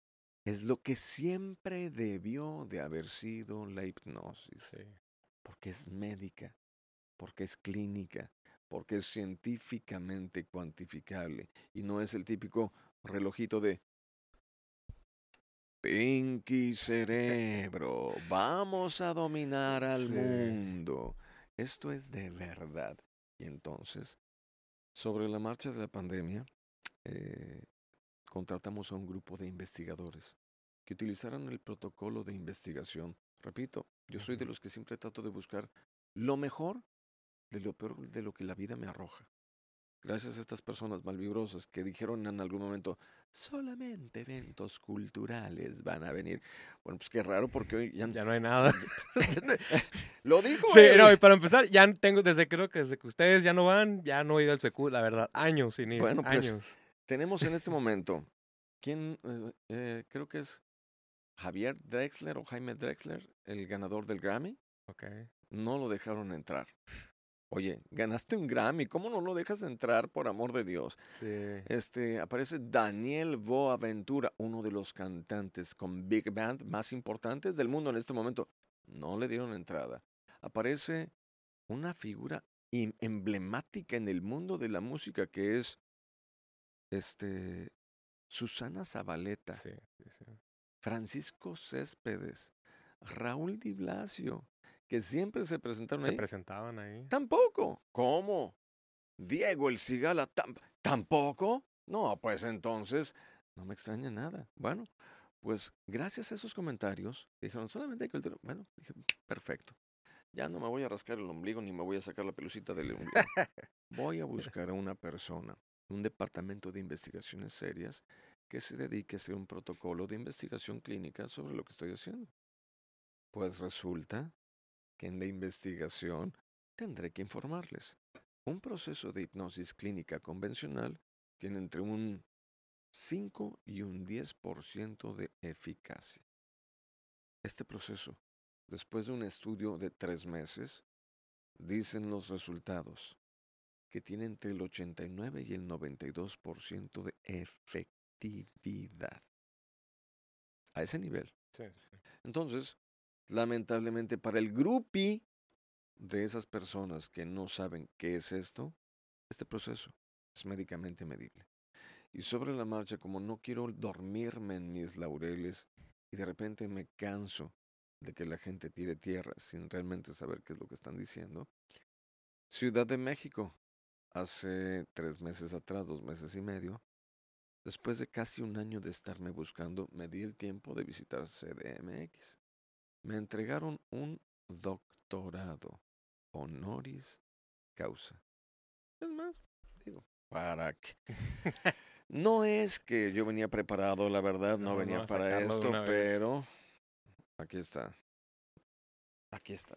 [SPEAKER 2] es lo que siempre debió de haber sido la hipnosis
[SPEAKER 1] Sí.
[SPEAKER 2] porque es médica, porque es clínica, porque es científicamente cuantificable y no es el típico relojito de Pinky cerebro, vamos a dominar al
[SPEAKER 1] Sí.
[SPEAKER 2] mundo. Esto es de verdad. Y entonces, sobre la marcha de la pandemia, eh, contratamos a un grupo de investigadores que utilizaran el protocolo de investigación. Repito, yo soy de los que siempre trato de buscar lo mejor de lo peor de lo que la vida me arroja. Gracias a estas personas malvibrosas que dijeron en algún momento, solamente eventos culturales van a venir. Bueno, pues qué raro porque hoy ya...
[SPEAKER 1] Ya no hay nada.
[SPEAKER 2] Lo dijo
[SPEAKER 1] Sí, no, y para empezar, ya tengo, desde creo que desde que ustedes ya no van, ya no he ido al secu, la verdad, años sin ir,
[SPEAKER 2] Bueno, pues,
[SPEAKER 1] años.
[SPEAKER 2] Tenemos en este momento, ¿quién? Eh, eh, creo que es Javier Drexler o Jaime Drexler, el ganador del Grammy.
[SPEAKER 1] Ok.
[SPEAKER 2] No lo dejaron entrar. Oye, ganaste un Grammy, ¿cómo no lo dejas entrar por amor de Dios?
[SPEAKER 1] Sí.
[SPEAKER 2] Este, aparece Daniel Boaventura, uno de los cantantes con Big Band más importantes del mundo en este momento. No le dieron entrada. Aparece una figura em- emblemática en el mundo de la música que es este Susana Zabaleta,
[SPEAKER 1] Sí, sí, sí.
[SPEAKER 2] Francisco Céspedes, Raúl Di Blasio, que siempre se presentaron
[SPEAKER 1] Se
[SPEAKER 2] ahí.
[SPEAKER 1] presentaban ahí.
[SPEAKER 2] Tampoco. ¿Cómo? Diego el Cigala, tam- ¿tampoco? No, pues entonces, no me extraña nada. Bueno, pues gracias a esos comentarios, dijeron, solamente hay cultura. Bueno, dije, perfecto. Ya no me voy a rascar el ombligo ni me voy a sacar la pelucita del ombligo. Voy a buscar a una persona, un departamento de investigaciones serias, que se dedique a hacer un protocolo de investigación clínica sobre lo que estoy haciendo. Pues resulta que en la investigación tendré que informarles. Un proceso de hipnosis clínica convencional tiene entre un 5 y un 10% de eficacia. Este proceso, después de un estudio de tres meses, dicen los resultados que tiene entre el 89 y el 92% de efectividad. A ese nivel.
[SPEAKER 1] Sí, sí.
[SPEAKER 2] Entonces, lamentablemente para el grupi de esas personas que no saben qué es esto, este proceso es médicamente medible. Y sobre la marcha, como no quiero dormirme en mis laureles y de repente me canso de que la gente tire tierra sin realmente saber qué es lo que están diciendo, Ciudad de México, hace tres meses atrás, dos meses y medio, después de casi un año de estarme buscando, me di el tiempo de visitar CDMX. Me entregaron un doctorado honoris causa. Es más, digo, ¿para qué? No es que yo venía preparado, la verdad, no,
[SPEAKER 1] No,
[SPEAKER 2] venía
[SPEAKER 1] no,
[SPEAKER 2] para esto,
[SPEAKER 1] vez.
[SPEAKER 2] pero aquí está. Aquí está.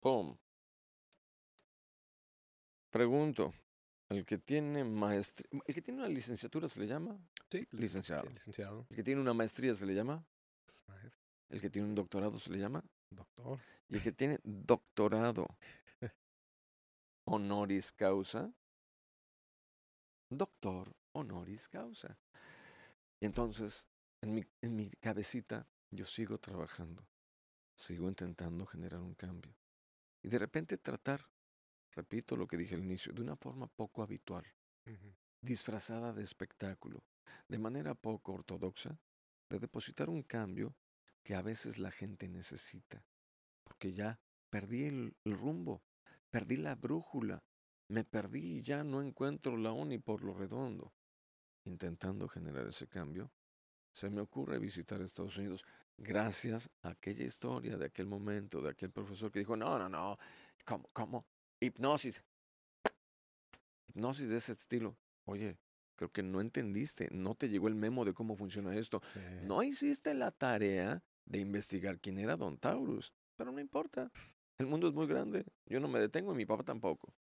[SPEAKER 2] ¡Pum! Pregunto, ¿el que tiene maestría, el que tiene una licenciatura se le llama?
[SPEAKER 1] Sí,
[SPEAKER 2] Licenciado.
[SPEAKER 1] sí, licenciado.
[SPEAKER 2] ¿El que tiene una maestría se le llama?
[SPEAKER 1] Pues,
[SPEAKER 2] ¿El que tiene un doctorado se le llama?
[SPEAKER 1] Doctor.
[SPEAKER 2] Y el que tiene doctorado honoris causa, doctor honoris causa. Y entonces, en mi, en mi cabecita, yo sigo trabajando, sigo intentando generar un cambio. Y de repente tratar, repito lo que dije al inicio, de una forma poco habitual, disfrazada de espectáculo, de manera poco ortodoxa, de depositar un cambio que a veces la gente necesita. Porque ya perdí el, el rumbo, perdí la brújula, me perdí y ya no encuentro la uni por lo redondo. Intentando generar ese cambio, se me ocurre visitar Estados Unidos gracias a aquella historia de aquel momento, de aquel profesor que dijo, no, no, no, ¿cómo, cómo? Hipnosis. Hipnosis de ese estilo. Oye, creo que no entendiste, no te llegó el memo de cómo funciona esto.
[SPEAKER 1] Sí.
[SPEAKER 2] No hiciste la tarea de investigar quién era Don Taurus, pero no importa. El mundo es muy grande. Yo no me detengo y mi papá tampoco.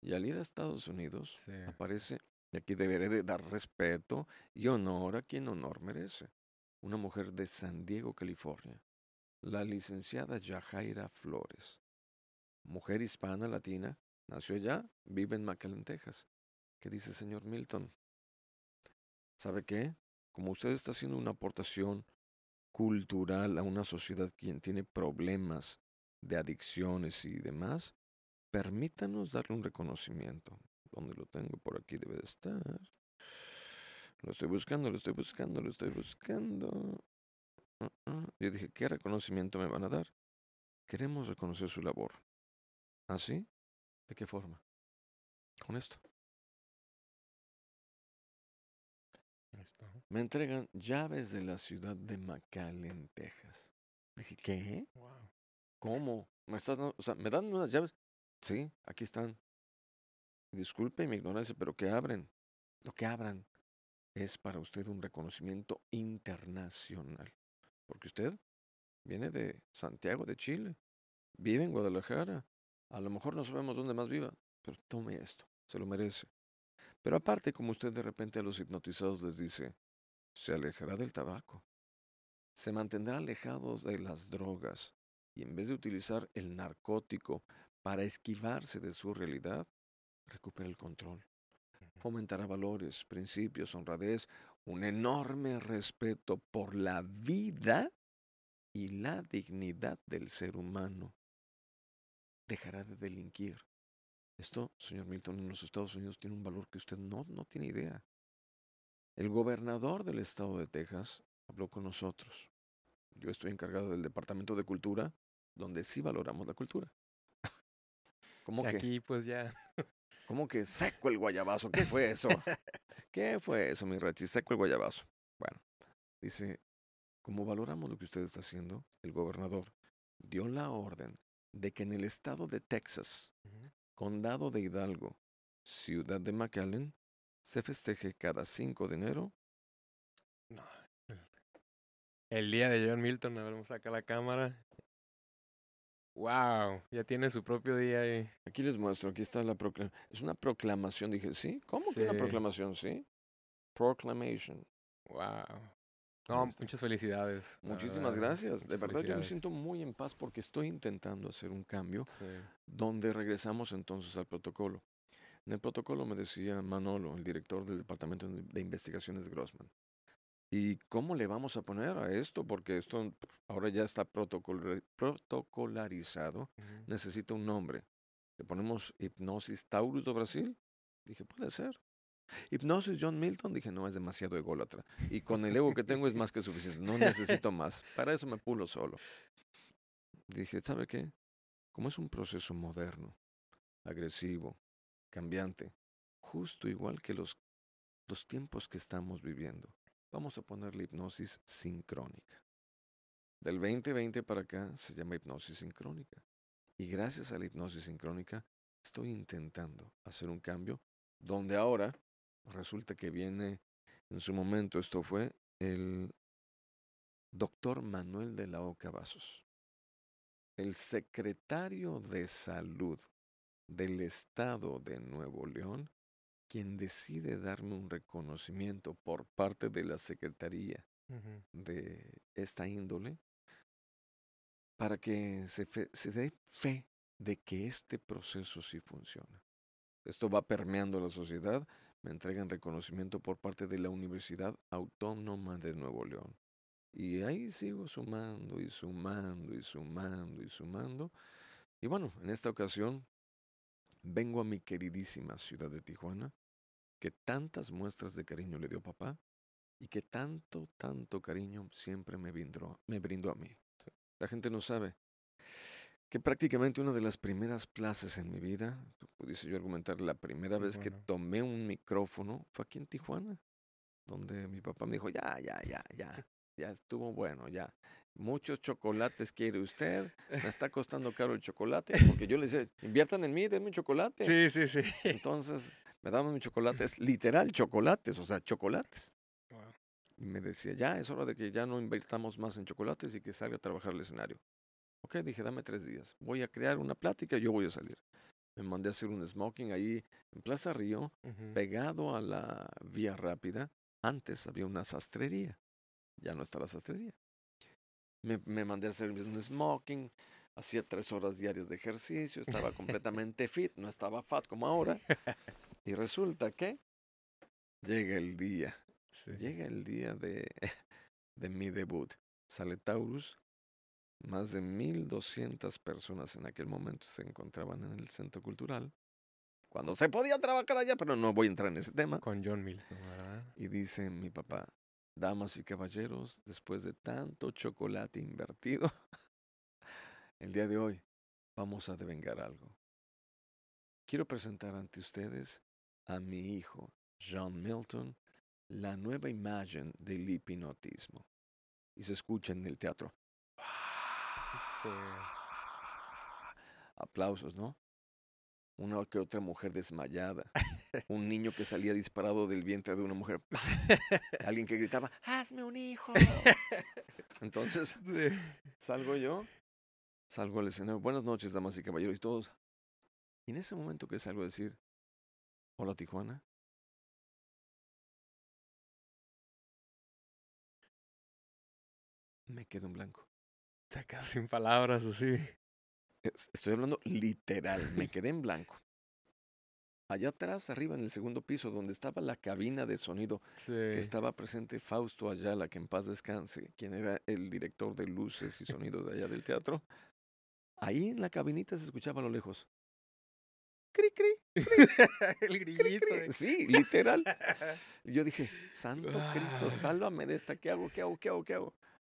[SPEAKER 2] Y al ir a Estados Unidos,
[SPEAKER 1] Sí.
[SPEAKER 2] aparece, y aquí deberé de dar respeto y honor a quien honor merece. Una mujer de San Diego, California, la licenciada Yajaira Flores. Mujer hispana latina, nació allá, vive en McAllen, Texas. ¿Qué dice señor Milton? ¿Sabe qué? Como usted está haciendo una aportación cultural a una sociedad quien tiene problemas de adicciones y demás, permítanos darle un reconocimiento. ¿Dónde lo tengo? Por aquí debe de estar. Lo estoy buscando, lo estoy buscando, lo estoy buscando. Ah, ah. Yo dije, ¿qué reconocimiento me van a dar? Queremos reconocer su labor. ¿Así? ¿De qué forma? Con esto. Me entregan llaves de la ciudad de McAllen, Texas. Dije, ¿qué?
[SPEAKER 1] Wow.
[SPEAKER 2] ¿Cómo? ¿Me, estás dando- o sea, ¿Me dan unas llaves? Sí, aquí están. Disculpe mi ignorancia, pero que abren. Lo que abran es para usted un reconocimiento internacional. Porque usted viene de Santiago de Chile, vive en Guadalajara. A lo mejor no sabemos dónde más viva, pero tome esto, se lo merece. Pero aparte, como usted de repente a los hipnotizados les dice, se alejará del tabaco, se mantendrá alejados de las drogas y en vez de utilizar el narcótico para esquivarse de su realidad, recupera el control. Fomentará valores, principios, honradez, un enorme respeto por la vida y la dignidad del ser humano. Dejará de delinquir. Esto, señor Milton, en los Estados Unidos tiene un valor que usted no, no tiene idea. El gobernador del estado de Texas habló con nosotros. Yo estoy encargado del Departamento de Cultura, donde sí valoramos la cultura. ¿Cómo que?
[SPEAKER 1] aquí, pues ya.
[SPEAKER 2] ¿Cómo que seco el guayabazo? ¿Qué fue eso? ¿Qué fue eso, mi Rachi? Seco el guayabazo. Bueno, dice, como valoramos lo que usted está haciendo, el gobernador dio la orden de que en el estado de Texas, condado de Hidalgo, ciudad de McAllen, se festeje cada 5 de enero
[SPEAKER 1] El día de John Milton, a ver, vamos a sacar la cámara. Wow, ya tiene su propio día ahí.
[SPEAKER 2] Aquí les muestro, aquí está la proclamación. Es una proclamación, dije, ¿sí? ¿Cómo que una
[SPEAKER 1] Sí.
[SPEAKER 2] proclamación? Sí. Proclamation.
[SPEAKER 1] Wow. No, muchas felicidades.
[SPEAKER 2] Muchísimas
[SPEAKER 1] verdad,
[SPEAKER 2] gracias. De verdad yo me siento muy en paz porque estoy intentando hacer un cambio
[SPEAKER 1] Sí.
[SPEAKER 2] donde regresamos entonces al protocolo. En el protocolo me decía Manolo, el director del Departamento de Investigaciones de Grossman. ¿Y cómo le vamos a poner a esto? Porque esto ahora ya está protocolar- protocolarizado. Necesita un nombre. Le ponemos Hipnosis Taurus do Brasil. Dije, puede ser. Hipnosis John Milton. Dije, no, es demasiado ególatra. Y con el ego que tengo es más que suficiente. No necesito más. Para eso me pulo solo. Dije, ¿sabe qué? Como es un proceso moderno, agresivo, cambiante, justo igual que los, los tiempos que estamos viviendo, vamos a ponerle hipnosis sincrónica. Del 2020 para acá se llama hipnosis sincrónica. Y gracias a la hipnosis sincrónica estoy intentando hacer un cambio donde ahora resulta que viene, en su momento esto fue el doctor Manuel de la Oca Vasos, el secretario de salud del estado de Nuevo León, quien decide darme un reconocimiento por parte de la Secretaría de esta índole para que se, fe- se dé fe de que este proceso sí funciona. Esto va permeando la sociedad, me entregan reconocimiento por parte de la Universidad Autónoma de Nuevo León. Y ahí sigo sumando y sumando y sumando y sumando. Y bueno, en esta ocasión vengo a mi queridísima ciudad de Tijuana, que tantas muestras de cariño le dio papá y que tanto, tanto cariño siempre me brindó, me brindó a mí. La gente no sabe que prácticamente una de las primeras plazas en mi vida, pudiese yo argumentar, la primera vez que tomé un micrófono fue aquí en Tijuana, donde mi papá me dijo, ya, ya, ya, ya, ya estuvo bueno, ya. Muchos chocolates quiere usted, me está costando caro el chocolate, porque yo le decía, inviertan en mí, denme un chocolate.
[SPEAKER 1] Sí, sí, sí.
[SPEAKER 2] Entonces, me daban mis chocolates, literal chocolates, o sea, chocolates.
[SPEAKER 1] Wow.
[SPEAKER 2] Y me decía, ya es hora de que ya no invirtamos más en chocolates y que salga a trabajar al escenario. Ok, dije, dame tres días. Voy a crear una plática y yo voy a salir. Me mandé a hacer un smoking ahí en Plaza Río, pegado a la vía rápida. Antes había una sastrería. Ya no está la sastrería. Me, me mandé a hacer un smoking. Hacía tres horas diarias de ejercicio. Estaba completamente fit. No estaba fat como ahora. Y resulta que llega el día.
[SPEAKER 1] Sí.
[SPEAKER 2] Llega el día de, de mi debut. Sale Taurus. Más de 1.200 personas en aquel momento se encontraban en el centro cultural. Cuando se podía trabajar allá, pero no voy a entrar en ese tema.
[SPEAKER 1] Con John Milton, ¿verdad?
[SPEAKER 2] Y dice mi papá, damas y caballeros, después de tanto chocolate invertido, el día de hoy vamos a devengar algo. Quiero presentar ante ustedes a mi hijo, John Milton, la nueva imagen del hipnotismo. Y se escucha en el teatro.
[SPEAKER 1] Sí.
[SPEAKER 2] Aplausos, ¿no? Una que otra mujer desmayada. Un niño que salía disparado del vientre de una mujer. Alguien que gritaba, hazme un hijo. Entonces salgo yo, salgo al escenario. Buenas noches, damas y caballeros, y todos. Y en ese momento que salgo a decir, hola Tijuana, me quedo en blanco.
[SPEAKER 1] Se queda sin palabras así.
[SPEAKER 2] Es- Estoy hablando literal, me quedé en blanco. Allá atrás, arriba en el segundo piso, donde estaba la cabina de sonido,
[SPEAKER 1] Sí.
[SPEAKER 2] que estaba presente Fausto Ayala, que en paz descanse, quien era el director de luces y sonido de allá del teatro. Ahí en la cabinita se escuchaba a lo lejos. Cri, cri,
[SPEAKER 1] el
[SPEAKER 2] cri,
[SPEAKER 1] grillito.
[SPEAKER 2] cri. Sí, literal. Y yo dije, Santo Cristo,
[SPEAKER 1] Ay.
[SPEAKER 2] sálvame de esta, ¿qué hago, qué hago, qué hago, qué hago?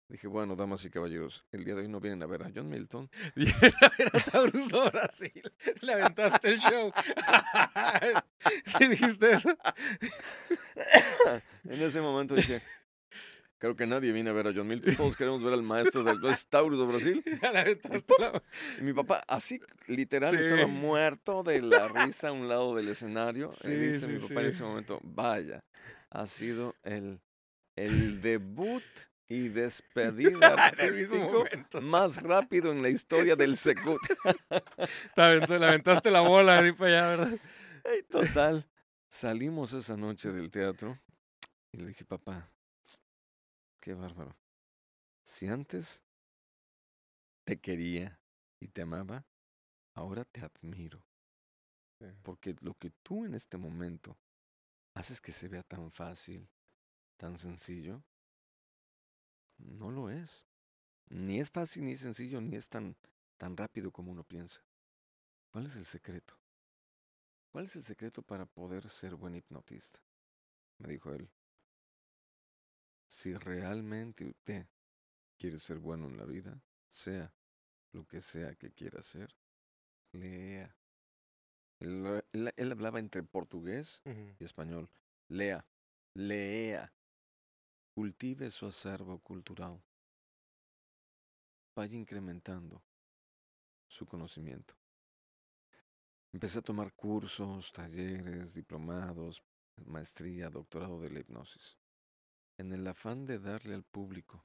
[SPEAKER 2] Dije, bueno, damas y caballeros, el día de hoy no vienen a ver a John Milton,
[SPEAKER 1] Viene a ver a Taurus Brasil. Le aventaste el show. ¿Sí dijiste eso?
[SPEAKER 2] en ese momento dije, creo que nadie viene a ver a John Milton, todos queremos ver al maestro del Taurus de Brasil. Y mi papá, así literal,
[SPEAKER 1] Sí.
[SPEAKER 2] estaba muerto de la risa a un lado del escenario. y
[SPEAKER 1] Sí,
[SPEAKER 2] dice mi
[SPEAKER 1] sí,
[SPEAKER 2] papá en ese momento, vaya, ha sido el, el debut y
[SPEAKER 1] mismo
[SPEAKER 2] artístico más rápido en la historia del Secut.
[SPEAKER 1] Te aventaste la bola ahí para allá, ¿verdad?
[SPEAKER 2] Total, salimos esa noche del teatro y le dije, papá, qué bárbaro. Si antes te quería y te amaba, ahora te admiro.
[SPEAKER 1] Sí.
[SPEAKER 2] Porque lo que tú en este momento haces que se vea tan fácil, tan sencillo, no lo es. Ni es fácil, ni es sencillo, ni es tan, tan rápido como uno piensa. ¿Cuál es el secreto? ¿Cuál es el secreto para poder ser buen hipnotista? Me dijo él. Si realmente usted quiere ser bueno en la vida, sea lo que sea que quiera hacer, lea. Él, él- él hablaba entre portugués y español. Lea, lea. Cultive su acervo cultural. Vaya incrementando su conocimiento. Empecé a tomar cursos, talleres, diplomados, maestría, doctorado de la hipnosis. En el afán de darle al público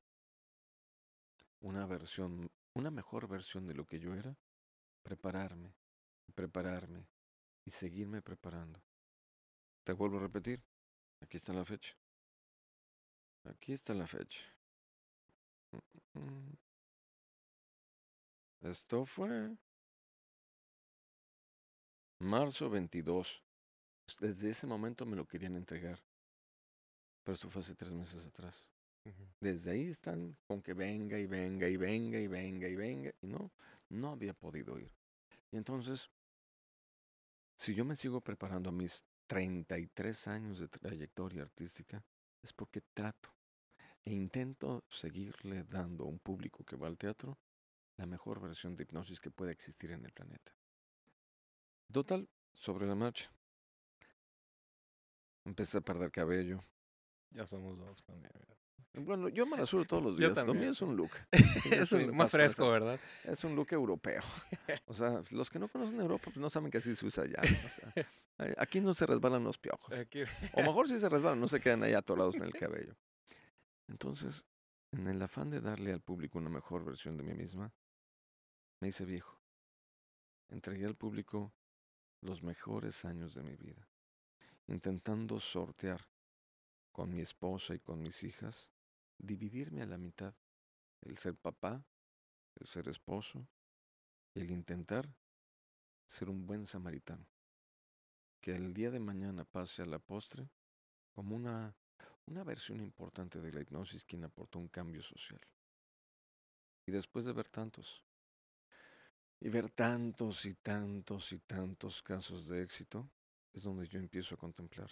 [SPEAKER 2] una versión, una mejor versión de lo que yo era, prepararme, prepararme y seguirme preparando. Te vuelvo a repetir, aquí está la fecha. Aquí está la fecha. Mm. Esto fue marzo 22. Desde ese momento me lo querían entregar. Pero esto fue hace tres meses atrás. Desde ahí están con que venga y venga y venga y venga y venga. Y no, no había podido ir. Y entonces, si yo me sigo preparando a mis 33 años de trayectoria artística, es porque trato e intento seguirle dando a un público que va al teatro la mejor versión de hipnosis que pueda existir en el planeta. Total, sobre la marcha. Empecé a perder cabello.
[SPEAKER 1] Ya somos dos también.
[SPEAKER 2] Bueno, yo me rasuro todos los días. Lo mío es un look.
[SPEAKER 1] Es un- más
[SPEAKER 2] con esa-
[SPEAKER 1] fresco, ¿verdad?
[SPEAKER 2] Es un look europeo. O sea, los que no conocen Europa pues no saben que así se usa allá. O sea, eh, aquí no se resbalan los piojos.
[SPEAKER 1] Aquí-
[SPEAKER 2] O mejor si se resbalan, no se quedan ahí atorados en el cabello. Entonces, en el afán de darle al público una mejor versión de mí misma, me hice viejo. Entregué al público los mejores años de mi vida, intentando sortear con mi esposa y con mis hijas, dividirme a la mitad, el ser papá, el ser esposo, el intentar ser un buen samaritano. Que el día de mañana pase a la postre como una, una versión importante de la hipnosis quien aportó un cambio social. Y después de ver tantos, y ver tantos y tantos y tantos casos de éxito, es donde yo empiezo a contemplar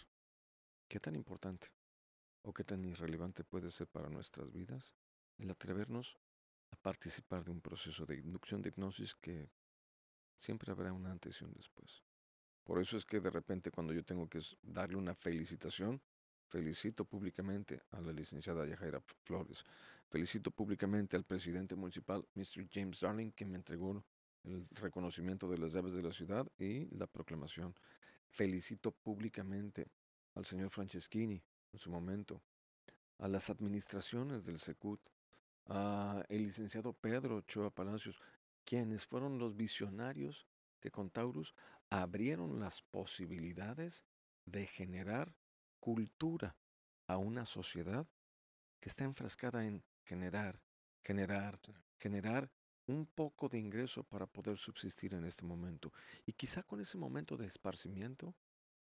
[SPEAKER 2] qué tan importante o qué tan irrelevante puede ser para nuestras vidas el atrevernos a participar de un proceso de inducción de hipnosis que siempre habrá un antes y un después. Por eso es que de repente cuando yo tengo que darle una felicitación, felicito públicamente a la licenciada Yajaira Flores, felicito públicamente al presidente municipal, Mr. James Darling, que me entregó el reconocimiento de las llaves de la ciudad y la proclamación. Felicito públicamente al señor Franceschini en su momento, a las administraciones del SECUT, a el licenciado Pedro Ochoa Palacios, quienes fueron los visionarios que con Taurus abrieron las posibilidades de generar cultura a una sociedad que está enfrascada en generar, generar, generar un poco de ingreso para poder subsistir en este momento. Y quizá con ese momento de esparcimiento,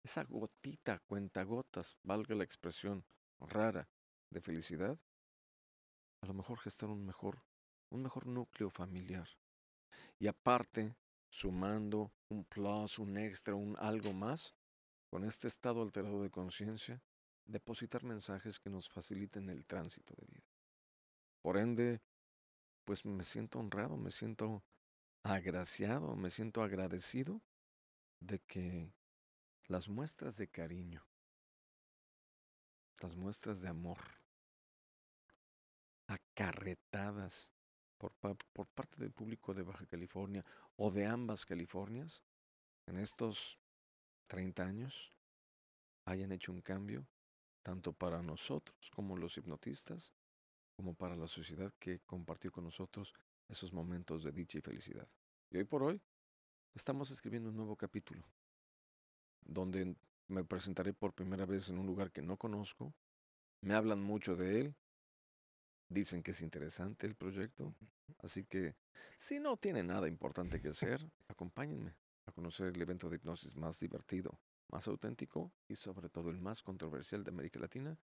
[SPEAKER 2] esa gotita, cuentagotas, valga la expresión rara, de felicidad, a lo mejor gestar un mejor, un mejor núcleo familiar. Y aparte, sumando un plus, un extra, un algo más, con este estado alterado de conciencia, depositar mensajes que nos faciliten el tránsito de vida. Por ende, pues me siento honrado, me siento agraciado, me siento agradecido de que las muestras de cariño, las muestras de amor, acarretadas por, por parte del público de Baja California o de ambas Californias en estos 30 años hayan hecho un cambio tanto para nosotros como los hipnotistas como para la sociedad que compartió con nosotros esos momentos de dicha y felicidad. Y hoy por hoy estamos escribiendo un nuevo capítulo, donde me presentaré por primera vez en un lugar que no conozco. Me hablan mucho de él. Dicen que es interesante el proyecto. Así que si no tiene nada importante que hacer, acompáñenme a conocer el evento de hipnosis más divertido, más auténtico y sobre todo el más controversial de América Latina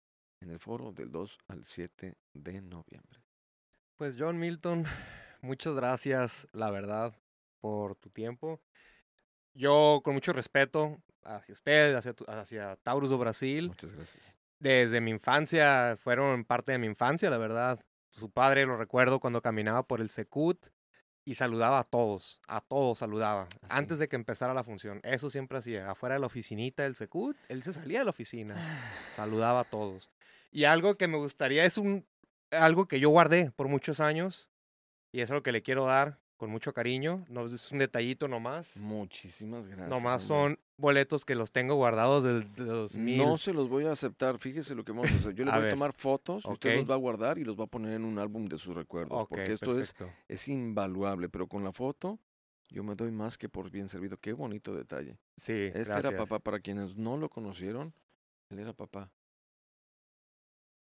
[SPEAKER 2] en el foro del 2 al 7 de noviembre.
[SPEAKER 1] Pues John Milton, muchas gracias, la verdad, por tu tiempo. Yo, con mucho respeto hacia usted, hacia, Taurus do Brasil,
[SPEAKER 2] Muchas gracias.
[SPEAKER 1] desde mi infancia, fueron parte de mi infancia, la verdad. Su padre lo recuerdo cuando caminaba por el Secut y saludaba a todos, a todos saludaba,
[SPEAKER 2] Así.
[SPEAKER 1] antes de que empezara la función. Eso siempre hacía, afuera de la oficinita del Secut, él se salía de la oficina, saludaba a todos. Y algo que me gustaría es un, algo que yo guardé por muchos años y es lo que le quiero dar con mucho cariño. No es un detallito nomás.
[SPEAKER 2] Muchísimas gracias.
[SPEAKER 1] nomás
[SPEAKER 2] hombre.
[SPEAKER 1] son boletos que los tengo guardados desde 2000.
[SPEAKER 2] No se los voy a aceptar. Fíjese lo que vamos a hacer. Yo le voy
[SPEAKER 1] ver.
[SPEAKER 2] a tomar fotos, usted los va a guardar y los va a poner en un álbum de sus recuerdos. Porque esto es, es invaluable, pero con la foto yo me doy más que por bien servido. Qué bonito detalle.
[SPEAKER 1] Sí,
[SPEAKER 2] Este
[SPEAKER 1] gracias.
[SPEAKER 2] era papá, para quienes no lo conocieron, él era papá.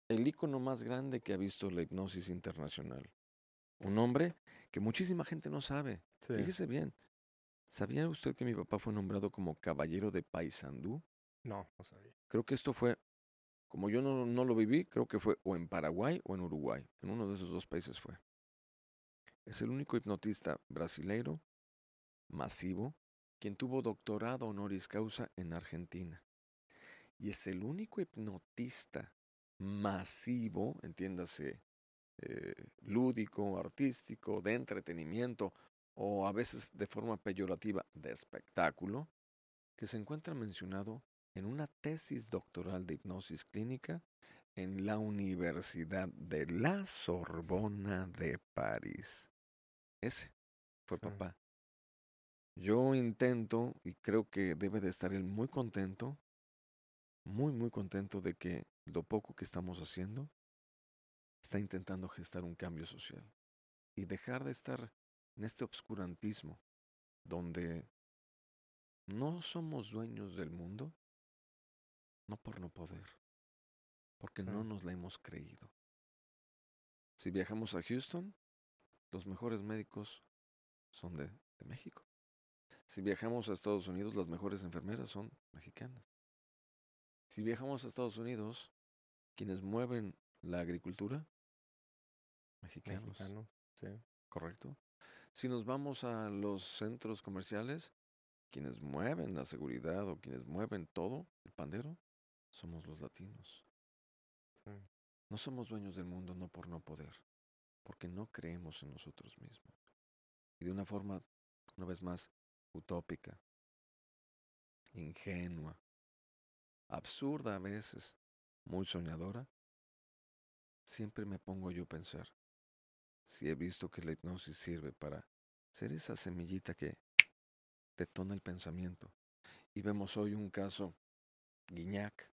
[SPEAKER 2] El ícono más grande que ha visto la hipnosis internacional. Un hombre que muchísima gente no sabe.
[SPEAKER 1] Sí.
[SPEAKER 2] Fíjese bien. ¿Sabía usted que mi papá fue nombrado como caballero de Paysandú?
[SPEAKER 1] No, no sabía.
[SPEAKER 2] Creo que esto fue, como yo no, no lo viví, creo que fue o en Paraguay o en Uruguay. En uno de esos dos países fue. Es el único hipnotista brasileiro masivo quien tuvo doctorado honoris causa en Argentina. Y es el único hipnotista masivo, entiéndase, eh, lúdico, artístico, de entretenimiento o a veces de forma peyorativa de espectáculo, que se encuentra mencionado en una tesis doctoral de hipnosis clínica en la Universidad de la Sorbona de París. Ese fue papá. Yo intento, y creo que debe de estar él muy contento, muy, muy contento de que lo poco que estamos haciendo está intentando gestar un cambio social y dejar de estar en este obscurantismo donde no somos dueños del mundo, no por no poder, porque no nos la hemos creído. Si viajamos a Houston, los mejores médicos son de, de México. Si viajamos a Estados Unidos, las mejores enfermeras son mexicanas. Si viajamos a Estados Unidos, quienes mueven la agricultura, mexicanos.
[SPEAKER 1] Mexicano. Sí.
[SPEAKER 2] Correcto. Si nos vamos a los centros comerciales, quienes mueven la seguridad o quienes mueven todo, el pandero, somos los latinos.
[SPEAKER 1] sí.
[SPEAKER 2] No somos dueños del mundo no por no poder, porque no creemos en nosotros mismos. Y de una forma, una vez más, utópica, ingenua, absurda a veces, muy soñadora, siempre me pongo yo a pensar si he visto que la hipnosis sirve para ser esa semillita que detona el pensamiento. Y vemos hoy un caso Guiñac,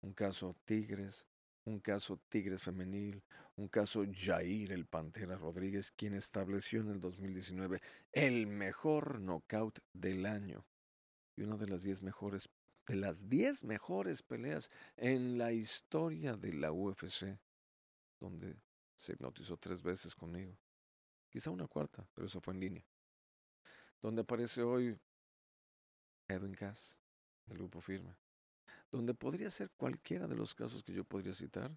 [SPEAKER 2] un caso Tigres, un caso Tigres femenil, un caso Jair el Pantera Rodríguez, quien estableció en el 2019 el mejor knockout del año y una de las 10 mejores de las 10 mejores peleas en la historia de la UFC, donde se hipnotizó tres veces conmigo. Quizá una cuarta, pero eso fue en línea. Donde aparece hoy Edwin Cass, del grupo Firme. Donde podría ser cualquiera de los casos que yo podría citar.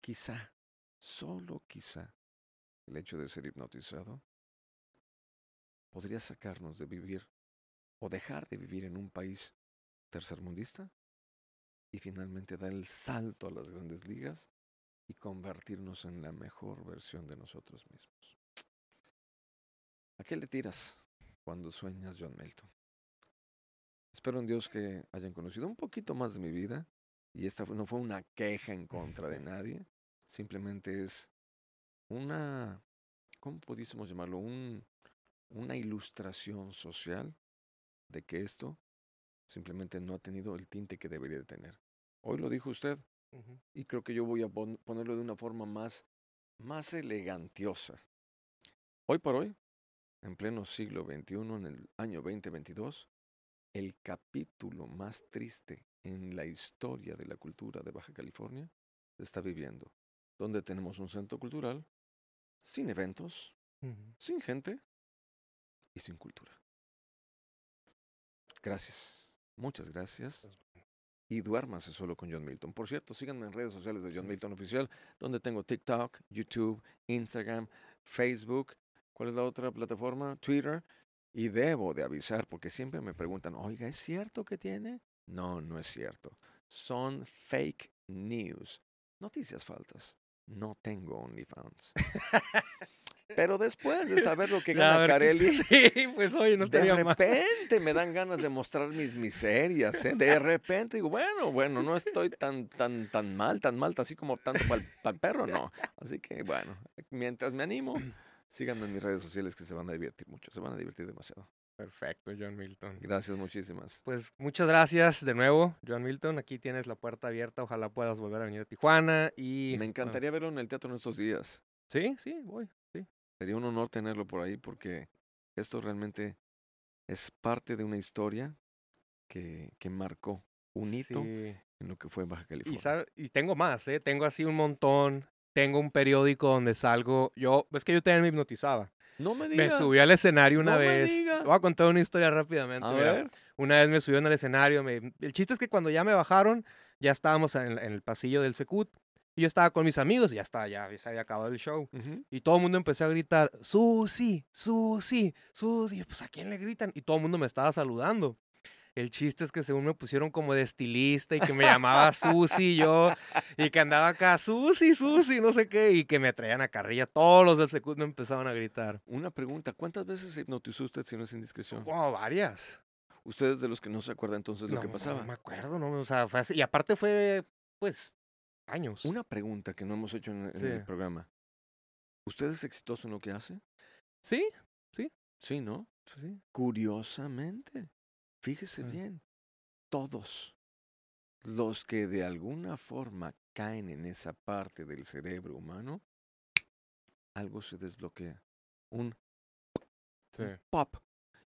[SPEAKER 2] Quizá, solo quizá, el hecho de ser hipnotizado podría sacarnos de vivir o dejar de vivir en un país tercermundista y finalmente dar el salto a las grandes ligas y convertirnos en la mejor versión de nosotros mismos. ¿A qué le tiras cuando sueñas, John Milton? Espero en Dios que hayan conocido un poquito más de mi vida y esta no fue una queja en contra de nadie, simplemente es una, ¿cómo pudiésemos llamarlo? Un, una ilustración social de que esto simplemente no ha tenido el tinte que debería de tener. Hoy lo dijo usted, Y creo que yo voy a pon- ponerlo de una forma más, más elegantiosa. Hoy por hoy, en pleno siglo XXI, en el año 2022, el capítulo más triste en la historia de la cultura de Baja California se está viviendo, donde tenemos un centro cultural sin eventos, sin gente y sin cultura. Gracias, muchas gracias. Y duérmase solo con John Milton. Por cierto, síganme en redes sociales de John Milton Oficial, donde tengo TikTok, YouTube, Instagram, Facebook. ¿Cuál es la otra plataforma? Twitter. Y debo de avisar, porque siempre me preguntan, oiga, ¿es cierto que tiene? No, no es cierto. Son fake news. Noticias falsas. No tengo OnlyFans. Pero después de saber lo que gana Carelli,
[SPEAKER 1] Sí, pues no
[SPEAKER 2] de
[SPEAKER 1] mal.
[SPEAKER 2] repente me dan ganas de mostrar mis miserias, ¿eh? De repente digo, bueno, bueno, no estoy tan, tan, tan mal, tan mal, así como tanto para el perro, no. Así que, bueno, mientras me animo, síganme en mis redes sociales que se van a divertir mucho, se van a divertir demasiado.
[SPEAKER 1] Perfecto, John Milton.
[SPEAKER 2] Gracias muchísimas.
[SPEAKER 1] Pues muchas gracias de nuevo, John Milton. Aquí tienes la puerta abierta. Ojalá puedas volver a venir a Tijuana. Y
[SPEAKER 2] Me
[SPEAKER 1] bueno,
[SPEAKER 2] encantaría verlo en el teatro en estos días.
[SPEAKER 1] Sí, sí, voy.
[SPEAKER 2] Sería un honor tenerlo por ahí porque esto realmente es parte de una historia que, que marcó un hito
[SPEAKER 1] Sí.
[SPEAKER 2] en lo que fue Baja
[SPEAKER 1] Y,
[SPEAKER 2] California.
[SPEAKER 1] sabe- y tengo más, ¿eh? Tengo así un montón. Tengo un periódico donde salgo. Yo, es que yo también me hipnotizaba.
[SPEAKER 2] No me
[SPEAKER 1] Me
[SPEAKER 2] digas.
[SPEAKER 1] subí al escenario una
[SPEAKER 2] No me
[SPEAKER 1] vez.
[SPEAKER 2] diga.
[SPEAKER 1] Voy a contar una historia rápidamente.
[SPEAKER 2] A ver.
[SPEAKER 1] Una vez me subieron al escenario. me- El chiste es que cuando ya me bajaron, ya estábamos en, en el pasillo del Secut. Y yo estaba con mis amigos y ya está, ya se había acabado el show. Y todo el mundo empezó a gritar, Susi, Susi, Susi. Y Pues a quién le gritan. Y todo el mundo me estaba saludando. El chiste es que según me pusieron como de estilista y que me llamaba Susi yo y que andaba acá, Susi, Susi, no sé qué, y que me traían a carrilla. Todos los del me empezaban a gritar.
[SPEAKER 2] Una pregunta, ¿cuántas veces se hipnotizó usted si no es indiscreción?
[SPEAKER 1] Wow, varias.
[SPEAKER 2] Ustedes de los que no se acuerdan entonces lo
[SPEAKER 1] no,
[SPEAKER 2] que pasaba.
[SPEAKER 1] No me acuerdo, no, o sea, fue así. Y aparte fue, pues, años.
[SPEAKER 2] Una pregunta que no hemos hecho en, el programa. ¿Usted es exitoso en lo que hace?
[SPEAKER 1] Sí,
[SPEAKER 2] Sí, ¿no?
[SPEAKER 1] sí.
[SPEAKER 2] Curiosamente, fíjese
[SPEAKER 1] Sí.
[SPEAKER 2] bien, todos los que de alguna forma caen en esa parte del cerebro humano, algo se desbloquea. Un pop.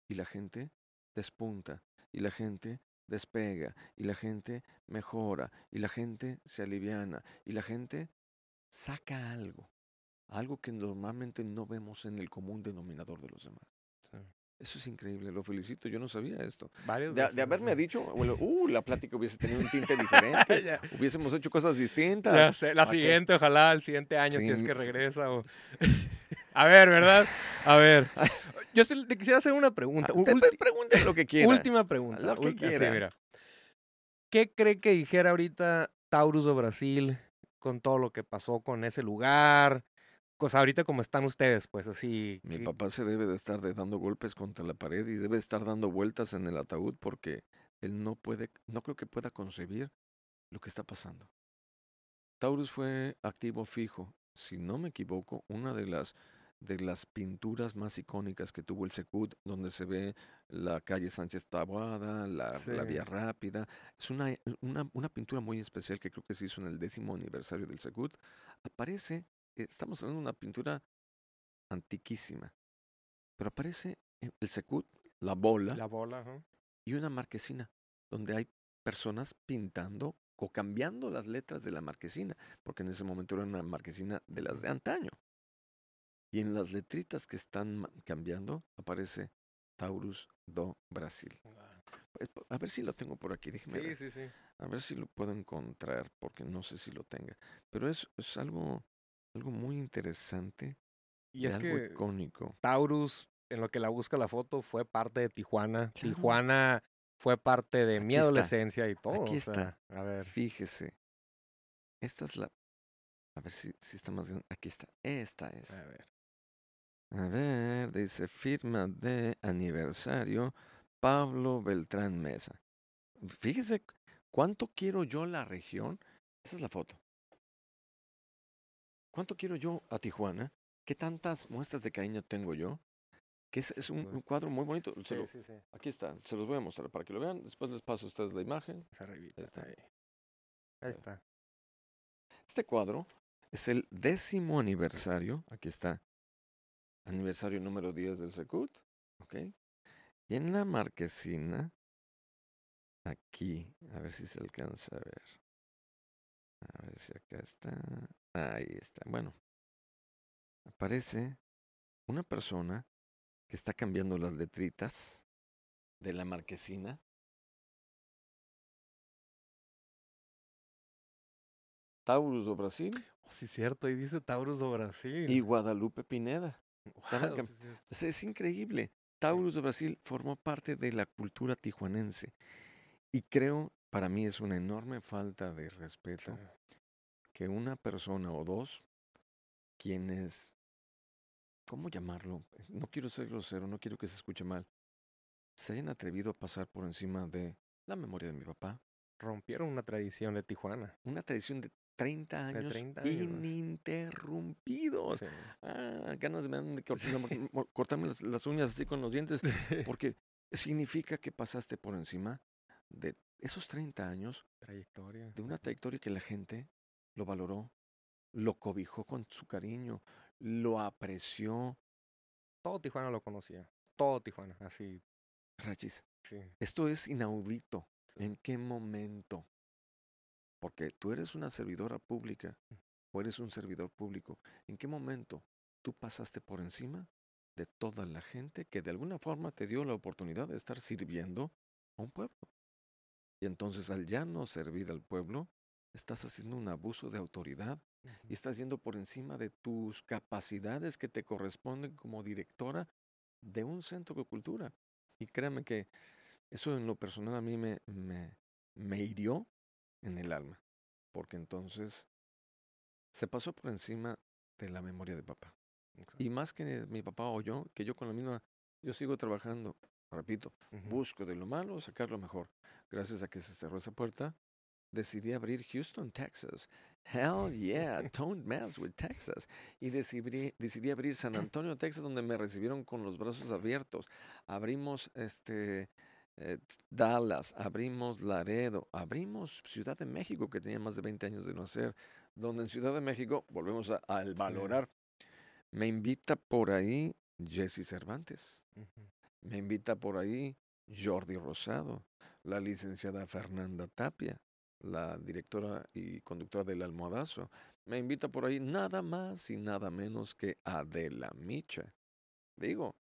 [SPEAKER 2] Y la gente despunta, y la gente despega, y la gente mejora, y la gente se aliviana, y la gente saca algo. Algo que normalmente no vemos en el común denominador de los demás.
[SPEAKER 1] sí.
[SPEAKER 2] Eso es increíble, lo felicito, yo no sabía esto.
[SPEAKER 1] Varias
[SPEAKER 2] De, de haberme
[SPEAKER 1] sí.
[SPEAKER 2] dicho, bueno, uh, la plática hubiese tenido un tinte diferente, hubiésemos hecho cosas distintas.
[SPEAKER 1] Sé, la
[SPEAKER 2] ¿Para qué?
[SPEAKER 1] siguiente, ojalá, el siguiente año, si es
[SPEAKER 2] Sí,
[SPEAKER 1] que
[SPEAKER 2] sí.
[SPEAKER 1] regresa. O... a ver, ¿verdad? A ver. Yo se- te quisiera hacer una pregunta.
[SPEAKER 2] Ah,
[SPEAKER 1] u-
[SPEAKER 2] te-
[SPEAKER 1] ulti-
[SPEAKER 2] pregunte lo que quiera.
[SPEAKER 1] última pregunta.
[SPEAKER 2] Lo que quiera.
[SPEAKER 1] mira. ¿Qué cree que dijera ahorita Taurus do Brasil con todo lo que pasó con ese lugar? Pues ahorita como están ustedes, pues así.
[SPEAKER 2] Mi
[SPEAKER 1] que-
[SPEAKER 2] papá se debe de estar de dando golpes contra la pared y debe estar dando vueltas en el ataúd porque él no puede, no creo que pueda concebir lo que está pasando. Taurus fue activo fijo, si no me equivoco, una de las de las pinturas más icónicas que tuvo el Secut, donde se ve la calle Sánchez Taboada, la, la Vía. Rápida. Es una, una, una pintura muy especial que creo que se hizo en el décimo aniversario del Secut. Aparece, eh, estamos hablando de una pintura antiquísima, pero aparece eh, el Secut, la bola
[SPEAKER 1] La bola,
[SPEAKER 2] y una marquesina, donde hay personas pintando o cambiando las letras de la marquesina, porque en ese momento era una marquesina de las de antaño. Y en las letritas que están cambiando aparece Taurus do Brasil. Pues, A ver si lo tengo por aquí, déjeme
[SPEAKER 1] Sí,
[SPEAKER 2] ver.
[SPEAKER 1] sí, sí.
[SPEAKER 2] A ver si lo puedo encontrar, porque no sé si lo tenga. Pero es, es algo, algo muy interesante
[SPEAKER 1] Y
[SPEAKER 2] y
[SPEAKER 1] es
[SPEAKER 2] algo
[SPEAKER 1] que
[SPEAKER 2] icónico.
[SPEAKER 1] Taurus, en lo que la busca la foto, fue parte de Tijuana.
[SPEAKER 2] Claro.
[SPEAKER 1] Tijuana fue parte de mi
[SPEAKER 2] está.
[SPEAKER 1] adolescencia y todo.
[SPEAKER 2] Aquí
[SPEAKER 1] o sea,
[SPEAKER 2] está.
[SPEAKER 1] a ver.
[SPEAKER 2] Fíjese. Esta es la. A ver si, si está más grande. Aquí está. Esta es.
[SPEAKER 1] A ver.
[SPEAKER 2] A ver, dice firma de aniversario Pablo Beltrán Mesa. Fíjese cu- cuánto quiero yo la región. Esa es la foto. ¿Cuánto quiero yo a Tijuana? ¿Qué tantas muestras de cariño tengo yo? Que es, es un, un cuadro muy bonito.
[SPEAKER 1] Sí,
[SPEAKER 2] lo-
[SPEAKER 1] sí, sí.
[SPEAKER 2] aquí está, se los voy a mostrar para que lo vean. Después les paso a ustedes la imagen.
[SPEAKER 1] Esa
[SPEAKER 2] Ahí está.
[SPEAKER 1] ahí. Ahí está.
[SPEAKER 2] Este cuadro es el décimo aniversario. Aquí está. Aniversario número 10 del Secut. ¿Ok? Y en la marquesina, aquí, a ver si se alcanza a ver. A ver si acá está. Ahí está. Bueno, aparece una persona que está cambiando las letritas de la marquesina. Taurus do Brasil
[SPEAKER 1] Oh, sí, cierto, ahí dice Taurus do Brasil.
[SPEAKER 2] y Guadalupe Pineda. Cam-
[SPEAKER 1] sí.
[SPEAKER 2] Entonces, es increíble. Taurus de Brasil formó parte de la cultura tijuanense. Y creo, para mí es una enorme falta de respeto
[SPEAKER 1] Sí.
[SPEAKER 2] que una persona o dos, quienes, ¿cómo llamarlo? No quiero ser grosero, no quiero que se escuche mal, se hayan atrevido a pasar por encima de la memoria de mi papá.
[SPEAKER 1] Rompieron una tradición de Tijuana.
[SPEAKER 2] Una tradición de 30
[SPEAKER 1] De
[SPEAKER 2] años
[SPEAKER 1] 30 años.
[SPEAKER 2] ininterrumpidos.
[SPEAKER 1] Sí.
[SPEAKER 2] Ah, ganas me dan de cortarme, las, las uñas así con los dientes, porque significa que pasaste por encima de esos 30 años,
[SPEAKER 1] Trayectoria.
[SPEAKER 2] de una trayectoria que la gente lo valoró, lo cobijó con su cariño, lo apreció.
[SPEAKER 1] Todo Tijuana lo conocía. Todo Tijuana, así.
[SPEAKER 2] Rachis,
[SPEAKER 1] Sí.
[SPEAKER 2] esto es inaudito.
[SPEAKER 1] Sí.
[SPEAKER 2] ¿En qué momento? Porque tú eres una servidora pública o eres un servidor público. ¿En qué momento tú pasaste por encima de toda la gente que de alguna forma te dio la oportunidad de estar sirviendo a un pueblo? Y entonces al ya no servir al pueblo, estás haciendo un abuso de autoridad y estás yendo por encima de tus capacidades que te corresponden como directora de un centro de cultura. Y créame que eso en lo personal a mí me, me, me hirió en el alma, porque entonces se pasó por encima de la memoria de papá.
[SPEAKER 1] Exacto.
[SPEAKER 2] Y más que mi papá o yo, que yo con la misma, yo sigo trabajando, repito,
[SPEAKER 1] Ujú.
[SPEAKER 2] busco de lo malo sacar lo mejor. Gracias a que se cerró esa puerta, decidí abrir Houston, Texas. Hell yeah, don't mess with Texas. Y decidí, decidí abrir San Antonio, Texas, donde me recibieron con los brazos abiertos. Abrimos este eh, Dallas, abrimos Laredo, abrimos Ciudad de México, que tenía más de 20 años de no hacer. Donde en Ciudad de México, volvemos a, al valorar. Me invita por ahí Jesse Cervantes. Me invita por ahí Jordi Rosado, la licenciada Fernanda Tapia, la directora y conductora del Almohadazo. Me invita por ahí nada más y nada menos que Adela Micha. Digo,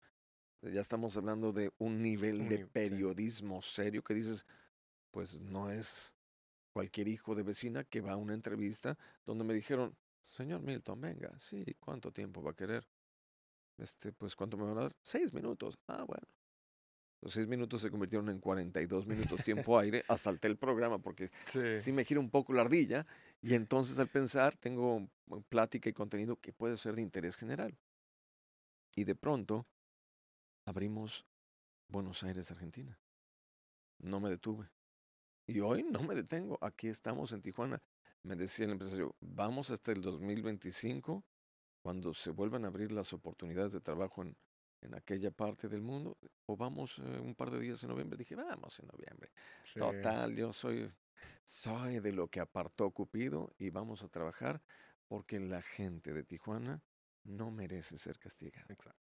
[SPEAKER 2] ya estamos hablando de un nivel
[SPEAKER 1] Un
[SPEAKER 2] de
[SPEAKER 1] nivel, sí.
[SPEAKER 2] periodismo serio que dices, pues no es cualquier hijo de vecina que va a una entrevista donde me dijeron, señor Milton, venga, sí, ¿cuánto tiempo va a querer? Este, pues, ¿cuánto me van a dar? Seis minutos. Ah, bueno. Los seis minutos se convirtieron en 42 minutos tiempo aire. Asalté el programa porque
[SPEAKER 1] Sí.
[SPEAKER 2] sí me gira un poco la ardilla. Y entonces al pensar, tengo mm, plática y contenido que puede ser de interés general. Y de pronto abrimos Buenos Aires, Argentina. No me detuve. Y hoy no me detengo. Aquí estamos en Tijuana. Me decía el empresario, vamos hasta el 2025, cuando se vuelvan a abrir las oportunidades de trabajo en, en aquella parte del mundo, o vamos eh, un par de días en noviembre. Dije, vamos en noviembre.
[SPEAKER 1] sí.
[SPEAKER 2] Total, yo soy, soy de lo que apartó Cupido y vamos a trabajar porque la gente de Tijuana no merece ser castigada.
[SPEAKER 1] Exacto.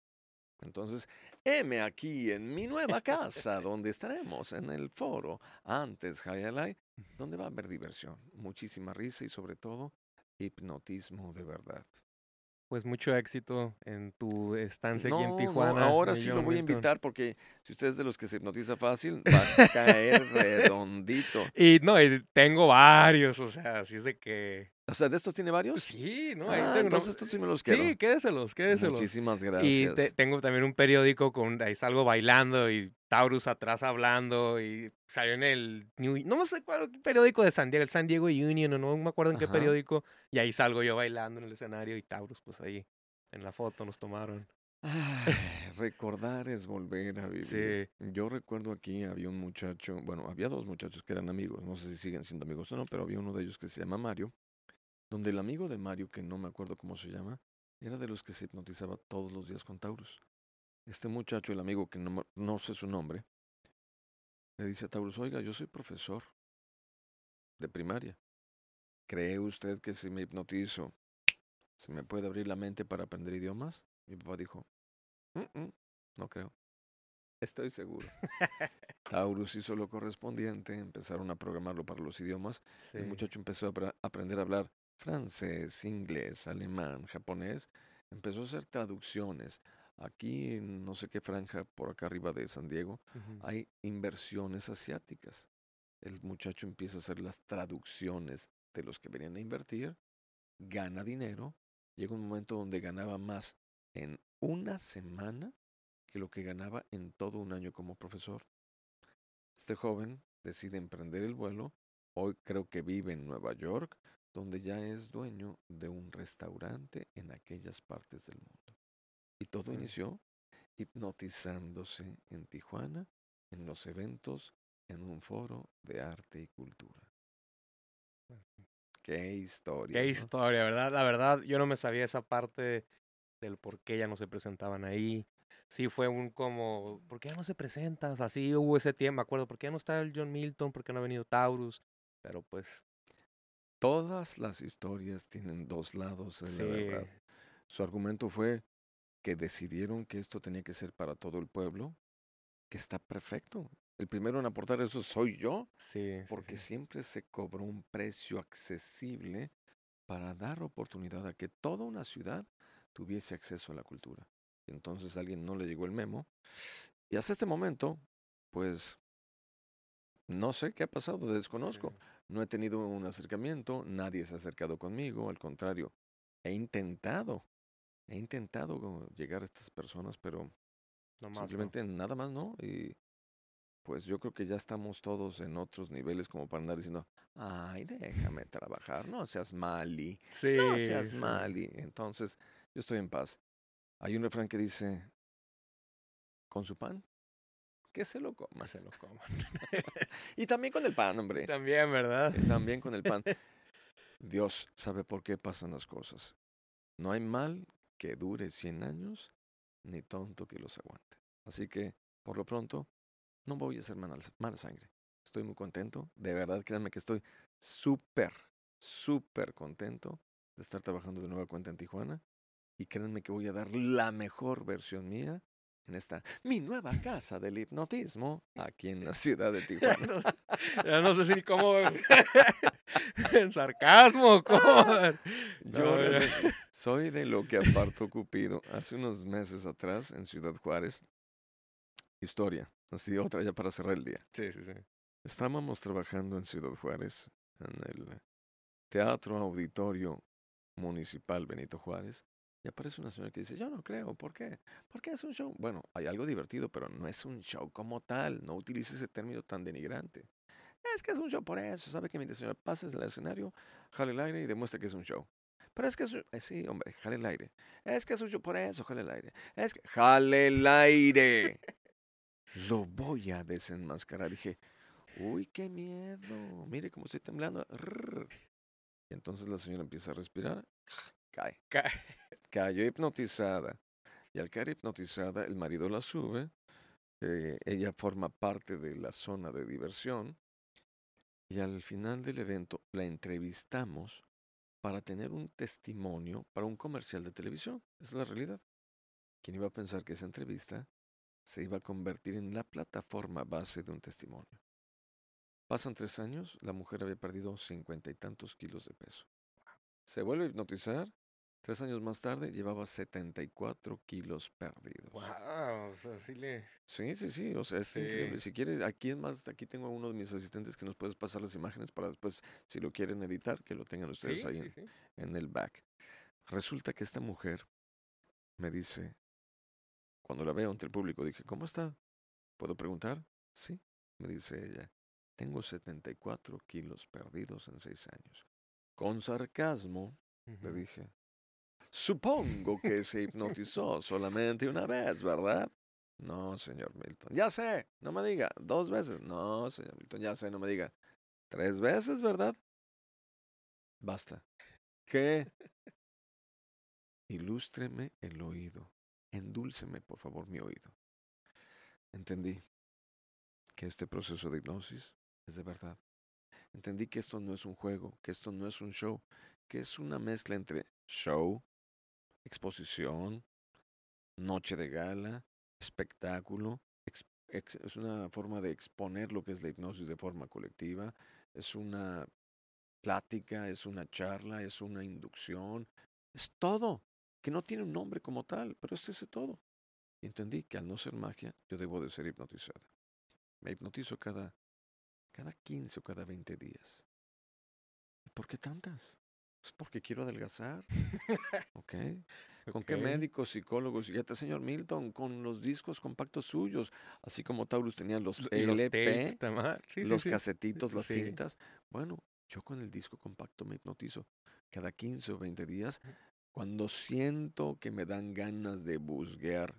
[SPEAKER 2] Entonces, heme aquí en mi nueva casa, donde estaremos en el foro antes Hayalai, donde va a haber diversión, muchísima risa y sobre todo hipnotismo de verdad.
[SPEAKER 1] Pues mucho éxito en tu estancia aquí
[SPEAKER 2] No,
[SPEAKER 1] en
[SPEAKER 2] no,
[SPEAKER 1] Tijuana.
[SPEAKER 2] ahora
[SPEAKER 1] mi
[SPEAKER 2] sí lo voy a invitar porque si usted es de los que se hipnotiza fácil, va a caer redondito.
[SPEAKER 1] Y no, y tengo varios, o sea, así es de que.
[SPEAKER 2] O sea, ¿de estos tiene varios?
[SPEAKER 1] Sí, ¿no? Ahí
[SPEAKER 2] Ah,
[SPEAKER 1] tengo, no-
[SPEAKER 2] estos sí me los quiero.
[SPEAKER 1] Sí, quédeselos, quédeselos.
[SPEAKER 2] Muchísimas
[SPEAKER 1] Y
[SPEAKER 2] gracias.
[SPEAKER 1] te- tengo también un periódico con ahí salgo bailando y Taurus atrás hablando y salió en el New, no sé cuál periódico de San Diego, el San Diego Union o no me acuerdo en qué
[SPEAKER 2] Ajá.
[SPEAKER 1] periódico y ahí salgo yo bailando en el escenario y Taurus pues ahí en la foto nos tomaron.
[SPEAKER 2] Ay, recordar es volver a vivir.
[SPEAKER 1] Sí.
[SPEAKER 2] Yo recuerdo aquí había un muchacho, bueno, había dos muchachos que eran amigos, no sé si siguen siendo amigos o no, pero había uno de ellos que se llama Mario, donde el amigo de Mario, que no me acuerdo cómo se llama, era de los que se hipnotizaba todos los días con Taurus. Este muchacho, el amigo que no, no sé su nombre, le dice a Taurus, oiga, yo soy profesor de primaria. ¿cree usted que si me hipnotizo, se me puede abrir la mente para aprender idiomas? Mi papá dijo, "Mm, mm, no creo. Estoy seguro. Taurus hizo lo correspondiente, empezaron a programarlo para los idiomas.
[SPEAKER 1] Sí.
[SPEAKER 2] El muchacho empezó a aprender a hablar francés, inglés, alemán, japonés. Empezó a hacer traducciones. Aquí, en no sé qué franja, por acá arriba de San Diego, hay inversiones asiáticas. El muchacho empieza a hacer las traducciones de los que venían a invertir, gana dinero. Llega un momento donde ganaba más en una semana que lo que ganaba en todo un año como profesor. Este joven decide emprender el vuelo. Hoy creo que vive en Nueva York, donde ya es dueño de un restaurante en aquellas partes del mundo. Y todo
[SPEAKER 1] Sí.
[SPEAKER 2] inició hipnotizándose en Tijuana, en los eventos, en un foro de arte y cultura. Qué historia.
[SPEAKER 1] Qué
[SPEAKER 2] ¿no?
[SPEAKER 1] historia, ¿verdad? La verdad, yo no me sabía esa parte del por qué ya no se presentaban ahí. Sí fue un como, ¿por qué ya no se presenta? O sea, sí hubo ese tiempo, me acuerdo, ¿por qué ya no está el John Milton? ¿Por qué no ha venido Taurus? Pero pues,
[SPEAKER 2] Todas las historias tienen dos lados de
[SPEAKER 1] sí,
[SPEAKER 2] la verdad. Su argumento fue que decidieron que esto tenía que ser para todo el pueblo, que está perfecto. El primero en aportar eso soy yo,
[SPEAKER 1] sí,
[SPEAKER 2] porque
[SPEAKER 1] sí.
[SPEAKER 2] siempre se cobró un precio accesible para dar oportunidad a que toda una ciudad tuviese acceso a la cultura. Entonces a alguien no le llegó el memo. Y hasta este momento, pues, no sé qué ha pasado, desconozco. No he tenido un acercamiento, nadie se ha acercado conmigo, al contrario, he intentado, he intentado llegar a estas personas, pero
[SPEAKER 1] no.
[SPEAKER 2] simplemente nada más no. Y pues yo creo que ya estamos todos en otros niveles como para andar diciendo, ay, déjame trabajar, no seas mali,
[SPEAKER 1] Sí,
[SPEAKER 2] no seas
[SPEAKER 1] sí.
[SPEAKER 2] mali. Entonces, yo estoy en paz. Hay un refrán que dice, con su pan, que se lo coma.
[SPEAKER 1] Se lo coman.
[SPEAKER 2] Y también con el pan, hombre.
[SPEAKER 1] También, ¿verdad?
[SPEAKER 2] Eh, También con el pan. Dios sabe por qué pasan las cosas. No hay mal que dure 100 años, ni tonto que los aguante. Así que, por lo pronto, no voy a hacer mala, mala sangre. Estoy muy contento. De verdad, créanme que estoy súper, súper contento de estar trabajando de nueva cuenta en Tijuana. Y créanme que voy a dar la mejor versión mía en esta, mi nueva casa del hipnotismo, aquí en la ciudad de
[SPEAKER 1] Ya
[SPEAKER 2] Tijuana.
[SPEAKER 1] no, ya no sé si cómo. ¿En sarcasmo? ¿Cómo?
[SPEAKER 2] Yo
[SPEAKER 1] No, ya.
[SPEAKER 2] soy de lo que apartó Cupido. Hace unos meses atrás, en Ciudad Juárez, historia, así otra ya para cerrar el día.
[SPEAKER 1] Sí, sí, sí.
[SPEAKER 2] Estábamos trabajando en Ciudad Juárez, en el Teatro Auditorio Municipal Benito Juárez, y aparece una señora que dice, yo no creo, ¿por qué? Porque es un show. Bueno, hay algo divertido, pero no es un show como tal. No utilice ese término tan denigrante. Es que es un show por eso. ¿Sabe qué? Mire, señora, pase al escenario, jale el aire y demuestre que es un show. Pero es que es un... eh, sí, hombre, jale el aire. Es que es un show por eso, jale el aire. Es que... ¡Jale el aire! Lo voy a desenmascarar. Dije, uy, qué miedo. Mire cómo estoy temblando. Y entonces la señora empieza a respirar. Cae.
[SPEAKER 1] Ca-
[SPEAKER 2] Cayó hipnotizada. Y al caer hipnotizada, el marido la sube. eh, ella forma parte de la zona de diversión. Y al final del evento la entrevistamos para tener un testimonio para un comercial de televisión. Esa es la realidad. ¿Quién iba a pensar que esa entrevista se iba a convertir en la plataforma base de un testimonio? Pasan tres años, la mujer había perdido cincuenta y tantos kilos de peso. Se vuelve a hipnotizar. Tres años más tarde llevaba 74 kilos perdidos.
[SPEAKER 1] Wow, o sea, sí le.
[SPEAKER 2] Sí, sí, sí, o sea, es increíble.
[SPEAKER 1] Sí.
[SPEAKER 2] Si quiere, aquí es más, aquí tengo a uno de mis asistentes que nos puedes pasar las imágenes para después, si lo quieren editar, que lo tengan ustedes
[SPEAKER 1] Sí,
[SPEAKER 2] ahí
[SPEAKER 1] sí,
[SPEAKER 2] en, en el back. Resulta que esta mujer me dice, cuando la veo ante el público, dije, ¿cómo está? ¿Puedo preguntar? Sí, me dice ella, tengo 74 kilos perdidos en seis años. Con sarcasmo, le
[SPEAKER 1] Ujú.
[SPEAKER 2] dije, supongo que se hipnotizó solamente una vez, ¿verdad? No, señor Milton. Ya sé, no me diga. Dos veces. No, señor Milton, ya sé, no me diga. Tres veces, ¿verdad? Basta. ¿Qué? Ilústreme el oído. Endúlceme, por favor, mi oído. Entendí que este proceso de hipnosis es de verdad. Entendí que esto no es un juego, que esto no es un show, que es una mezcla entre show, exposición, noche de gala, espectáculo. es una forma de exponer lo que es la hipnosis de forma colectiva. Es una plática, es una charla, es una inducción. Es todo, que no tiene un nombre como tal, pero es ese todo. Entendí que al no ser magia, yo debo de ser hipnotizada. Me hipnotizo cada, cada 15 o cada 20 días. ¿Y por qué tantas? Pues porque quiero adelgazar. ¿Ok? ¿Con qué
[SPEAKER 1] Ok.
[SPEAKER 2] médicos, psicólogos? Fíjate, señor Milton, con los discos compactos suyos, así como Taurus tenía los
[SPEAKER 1] Y los
[SPEAKER 2] LP,
[SPEAKER 1] tapes, sí,
[SPEAKER 2] los
[SPEAKER 1] sí.
[SPEAKER 2] casetitos, las
[SPEAKER 1] Sí.
[SPEAKER 2] cintas. Bueno, yo con el disco compacto me hipnotizo cada 15 o 20 días. Cuando siento que me dan ganas de busguear,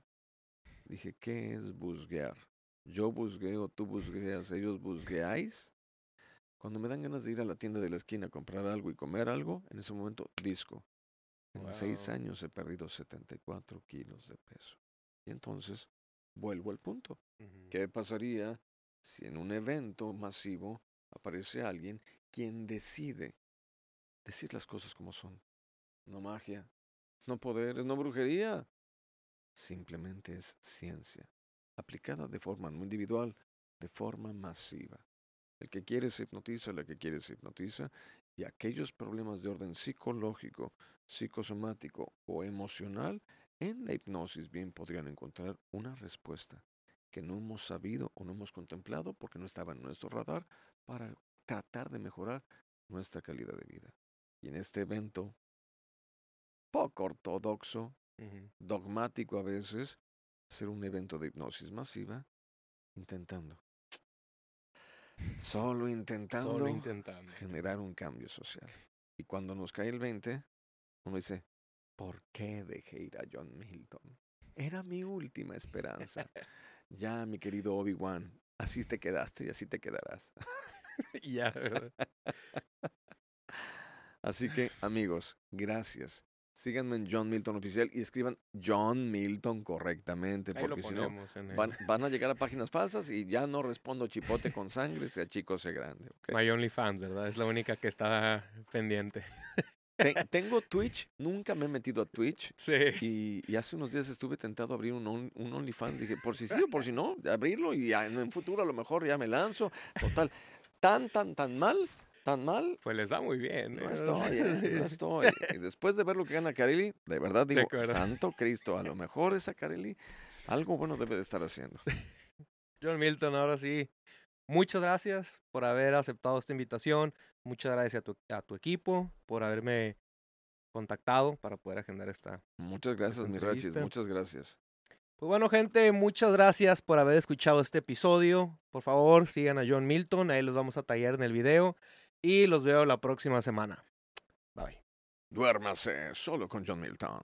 [SPEAKER 2] dije, ¿qué es busguear? Yo busgueo, tú busgueas, ellos busgueáis. Cuando me dan ganas de ir a la tienda de la esquina a comprar algo y comer algo, en ese momento, disco. En seis
[SPEAKER 1] Wow.
[SPEAKER 2] años he perdido 74 kilos de peso. Y entonces, vuelvo al punto.
[SPEAKER 1] Ujú.
[SPEAKER 2] ¿Qué pasaría si en un evento masivo aparece alguien quien decide decir las cosas como son? No magia, no poderes, no brujería. Simplemente es ciencia, aplicada de forma no individual, de forma masiva. El que quiere se hipnotiza, la que quiere se hipnotiza, y aquellos problemas de orden psicológico, psicosomático o emocional, en la hipnosis bien podrían encontrar una respuesta que no hemos sabido o no hemos contemplado porque no estaba en nuestro radar para tratar de mejorar nuestra calidad de vida. Y en este evento, poco ortodoxo, dogmático a veces, hacer un evento de hipnosis masiva, intentando, solo intentando
[SPEAKER 1] Solo intentando.
[SPEAKER 2] generar un cambio social. Y cuando nos cae el 20, uno dice, ¿por qué dejé ir a John Milton? Era mi última esperanza. Ya, mi querido Obi-Wan, así te quedaste y así te quedarás.
[SPEAKER 1] Ya, ¿verdad?
[SPEAKER 2] Así que, amigos, gracias. Síganme en John Milton Oficial y escriban John Milton correctamente,
[SPEAKER 1] Ahí
[SPEAKER 2] porque si no,
[SPEAKER 1] en
[SPEAKER 2] van, van a llegar a páginas falsas y ya no respondo chipote con sangre, sea chico, sea grande.
[SPEAKER 1] My OnlyFans, ¿verdad? Es la única que está pendiente.
[SPEAKER 2] Te- tengo Twitch, nunca me he metido a Twitch.
[SPEAKER 1] Sí.
[SPEAKER 2] Y, y hace unos días estuve tentado a abrir un, on- un OnlyFans. Dije, por si sí o por si no, abrirlo y en un futuro a lo mejor ya me lanzo. Total, tan, tan, tan mal, tan mal.
[SPEAKER 1] Pues les da muy bien.
[SPEAKER 2] No
[SPEAKER 1] ¿eh?
[SPEAKER 2] estoy, eh, no estoy. Y después de ver lo que gana Carelli, de verdad digo, santo Cristo, a lo mejor esa Carelli algo bueno debe de estar haciendo.
[SPEAKER 1] John Milton, ahora sí. Muchas gracias por haber aceptado esta invitación. Muchas gracias a tu, a tu equipo por haberme contactado para poder agendar esta.
[SPEAKER 2] Muchas gracias, mi Rachis, muchas gracias.
[SPEAKER 1] Pues bueno, gente, muchas gracias por haber escuchado este episodio. Por favor, sigan a John Milton, ahí los vamos a tallar en el video. Y los veo la próxima semana. Bye.
[SPEAKER 2] Duérmase solo con John Milton.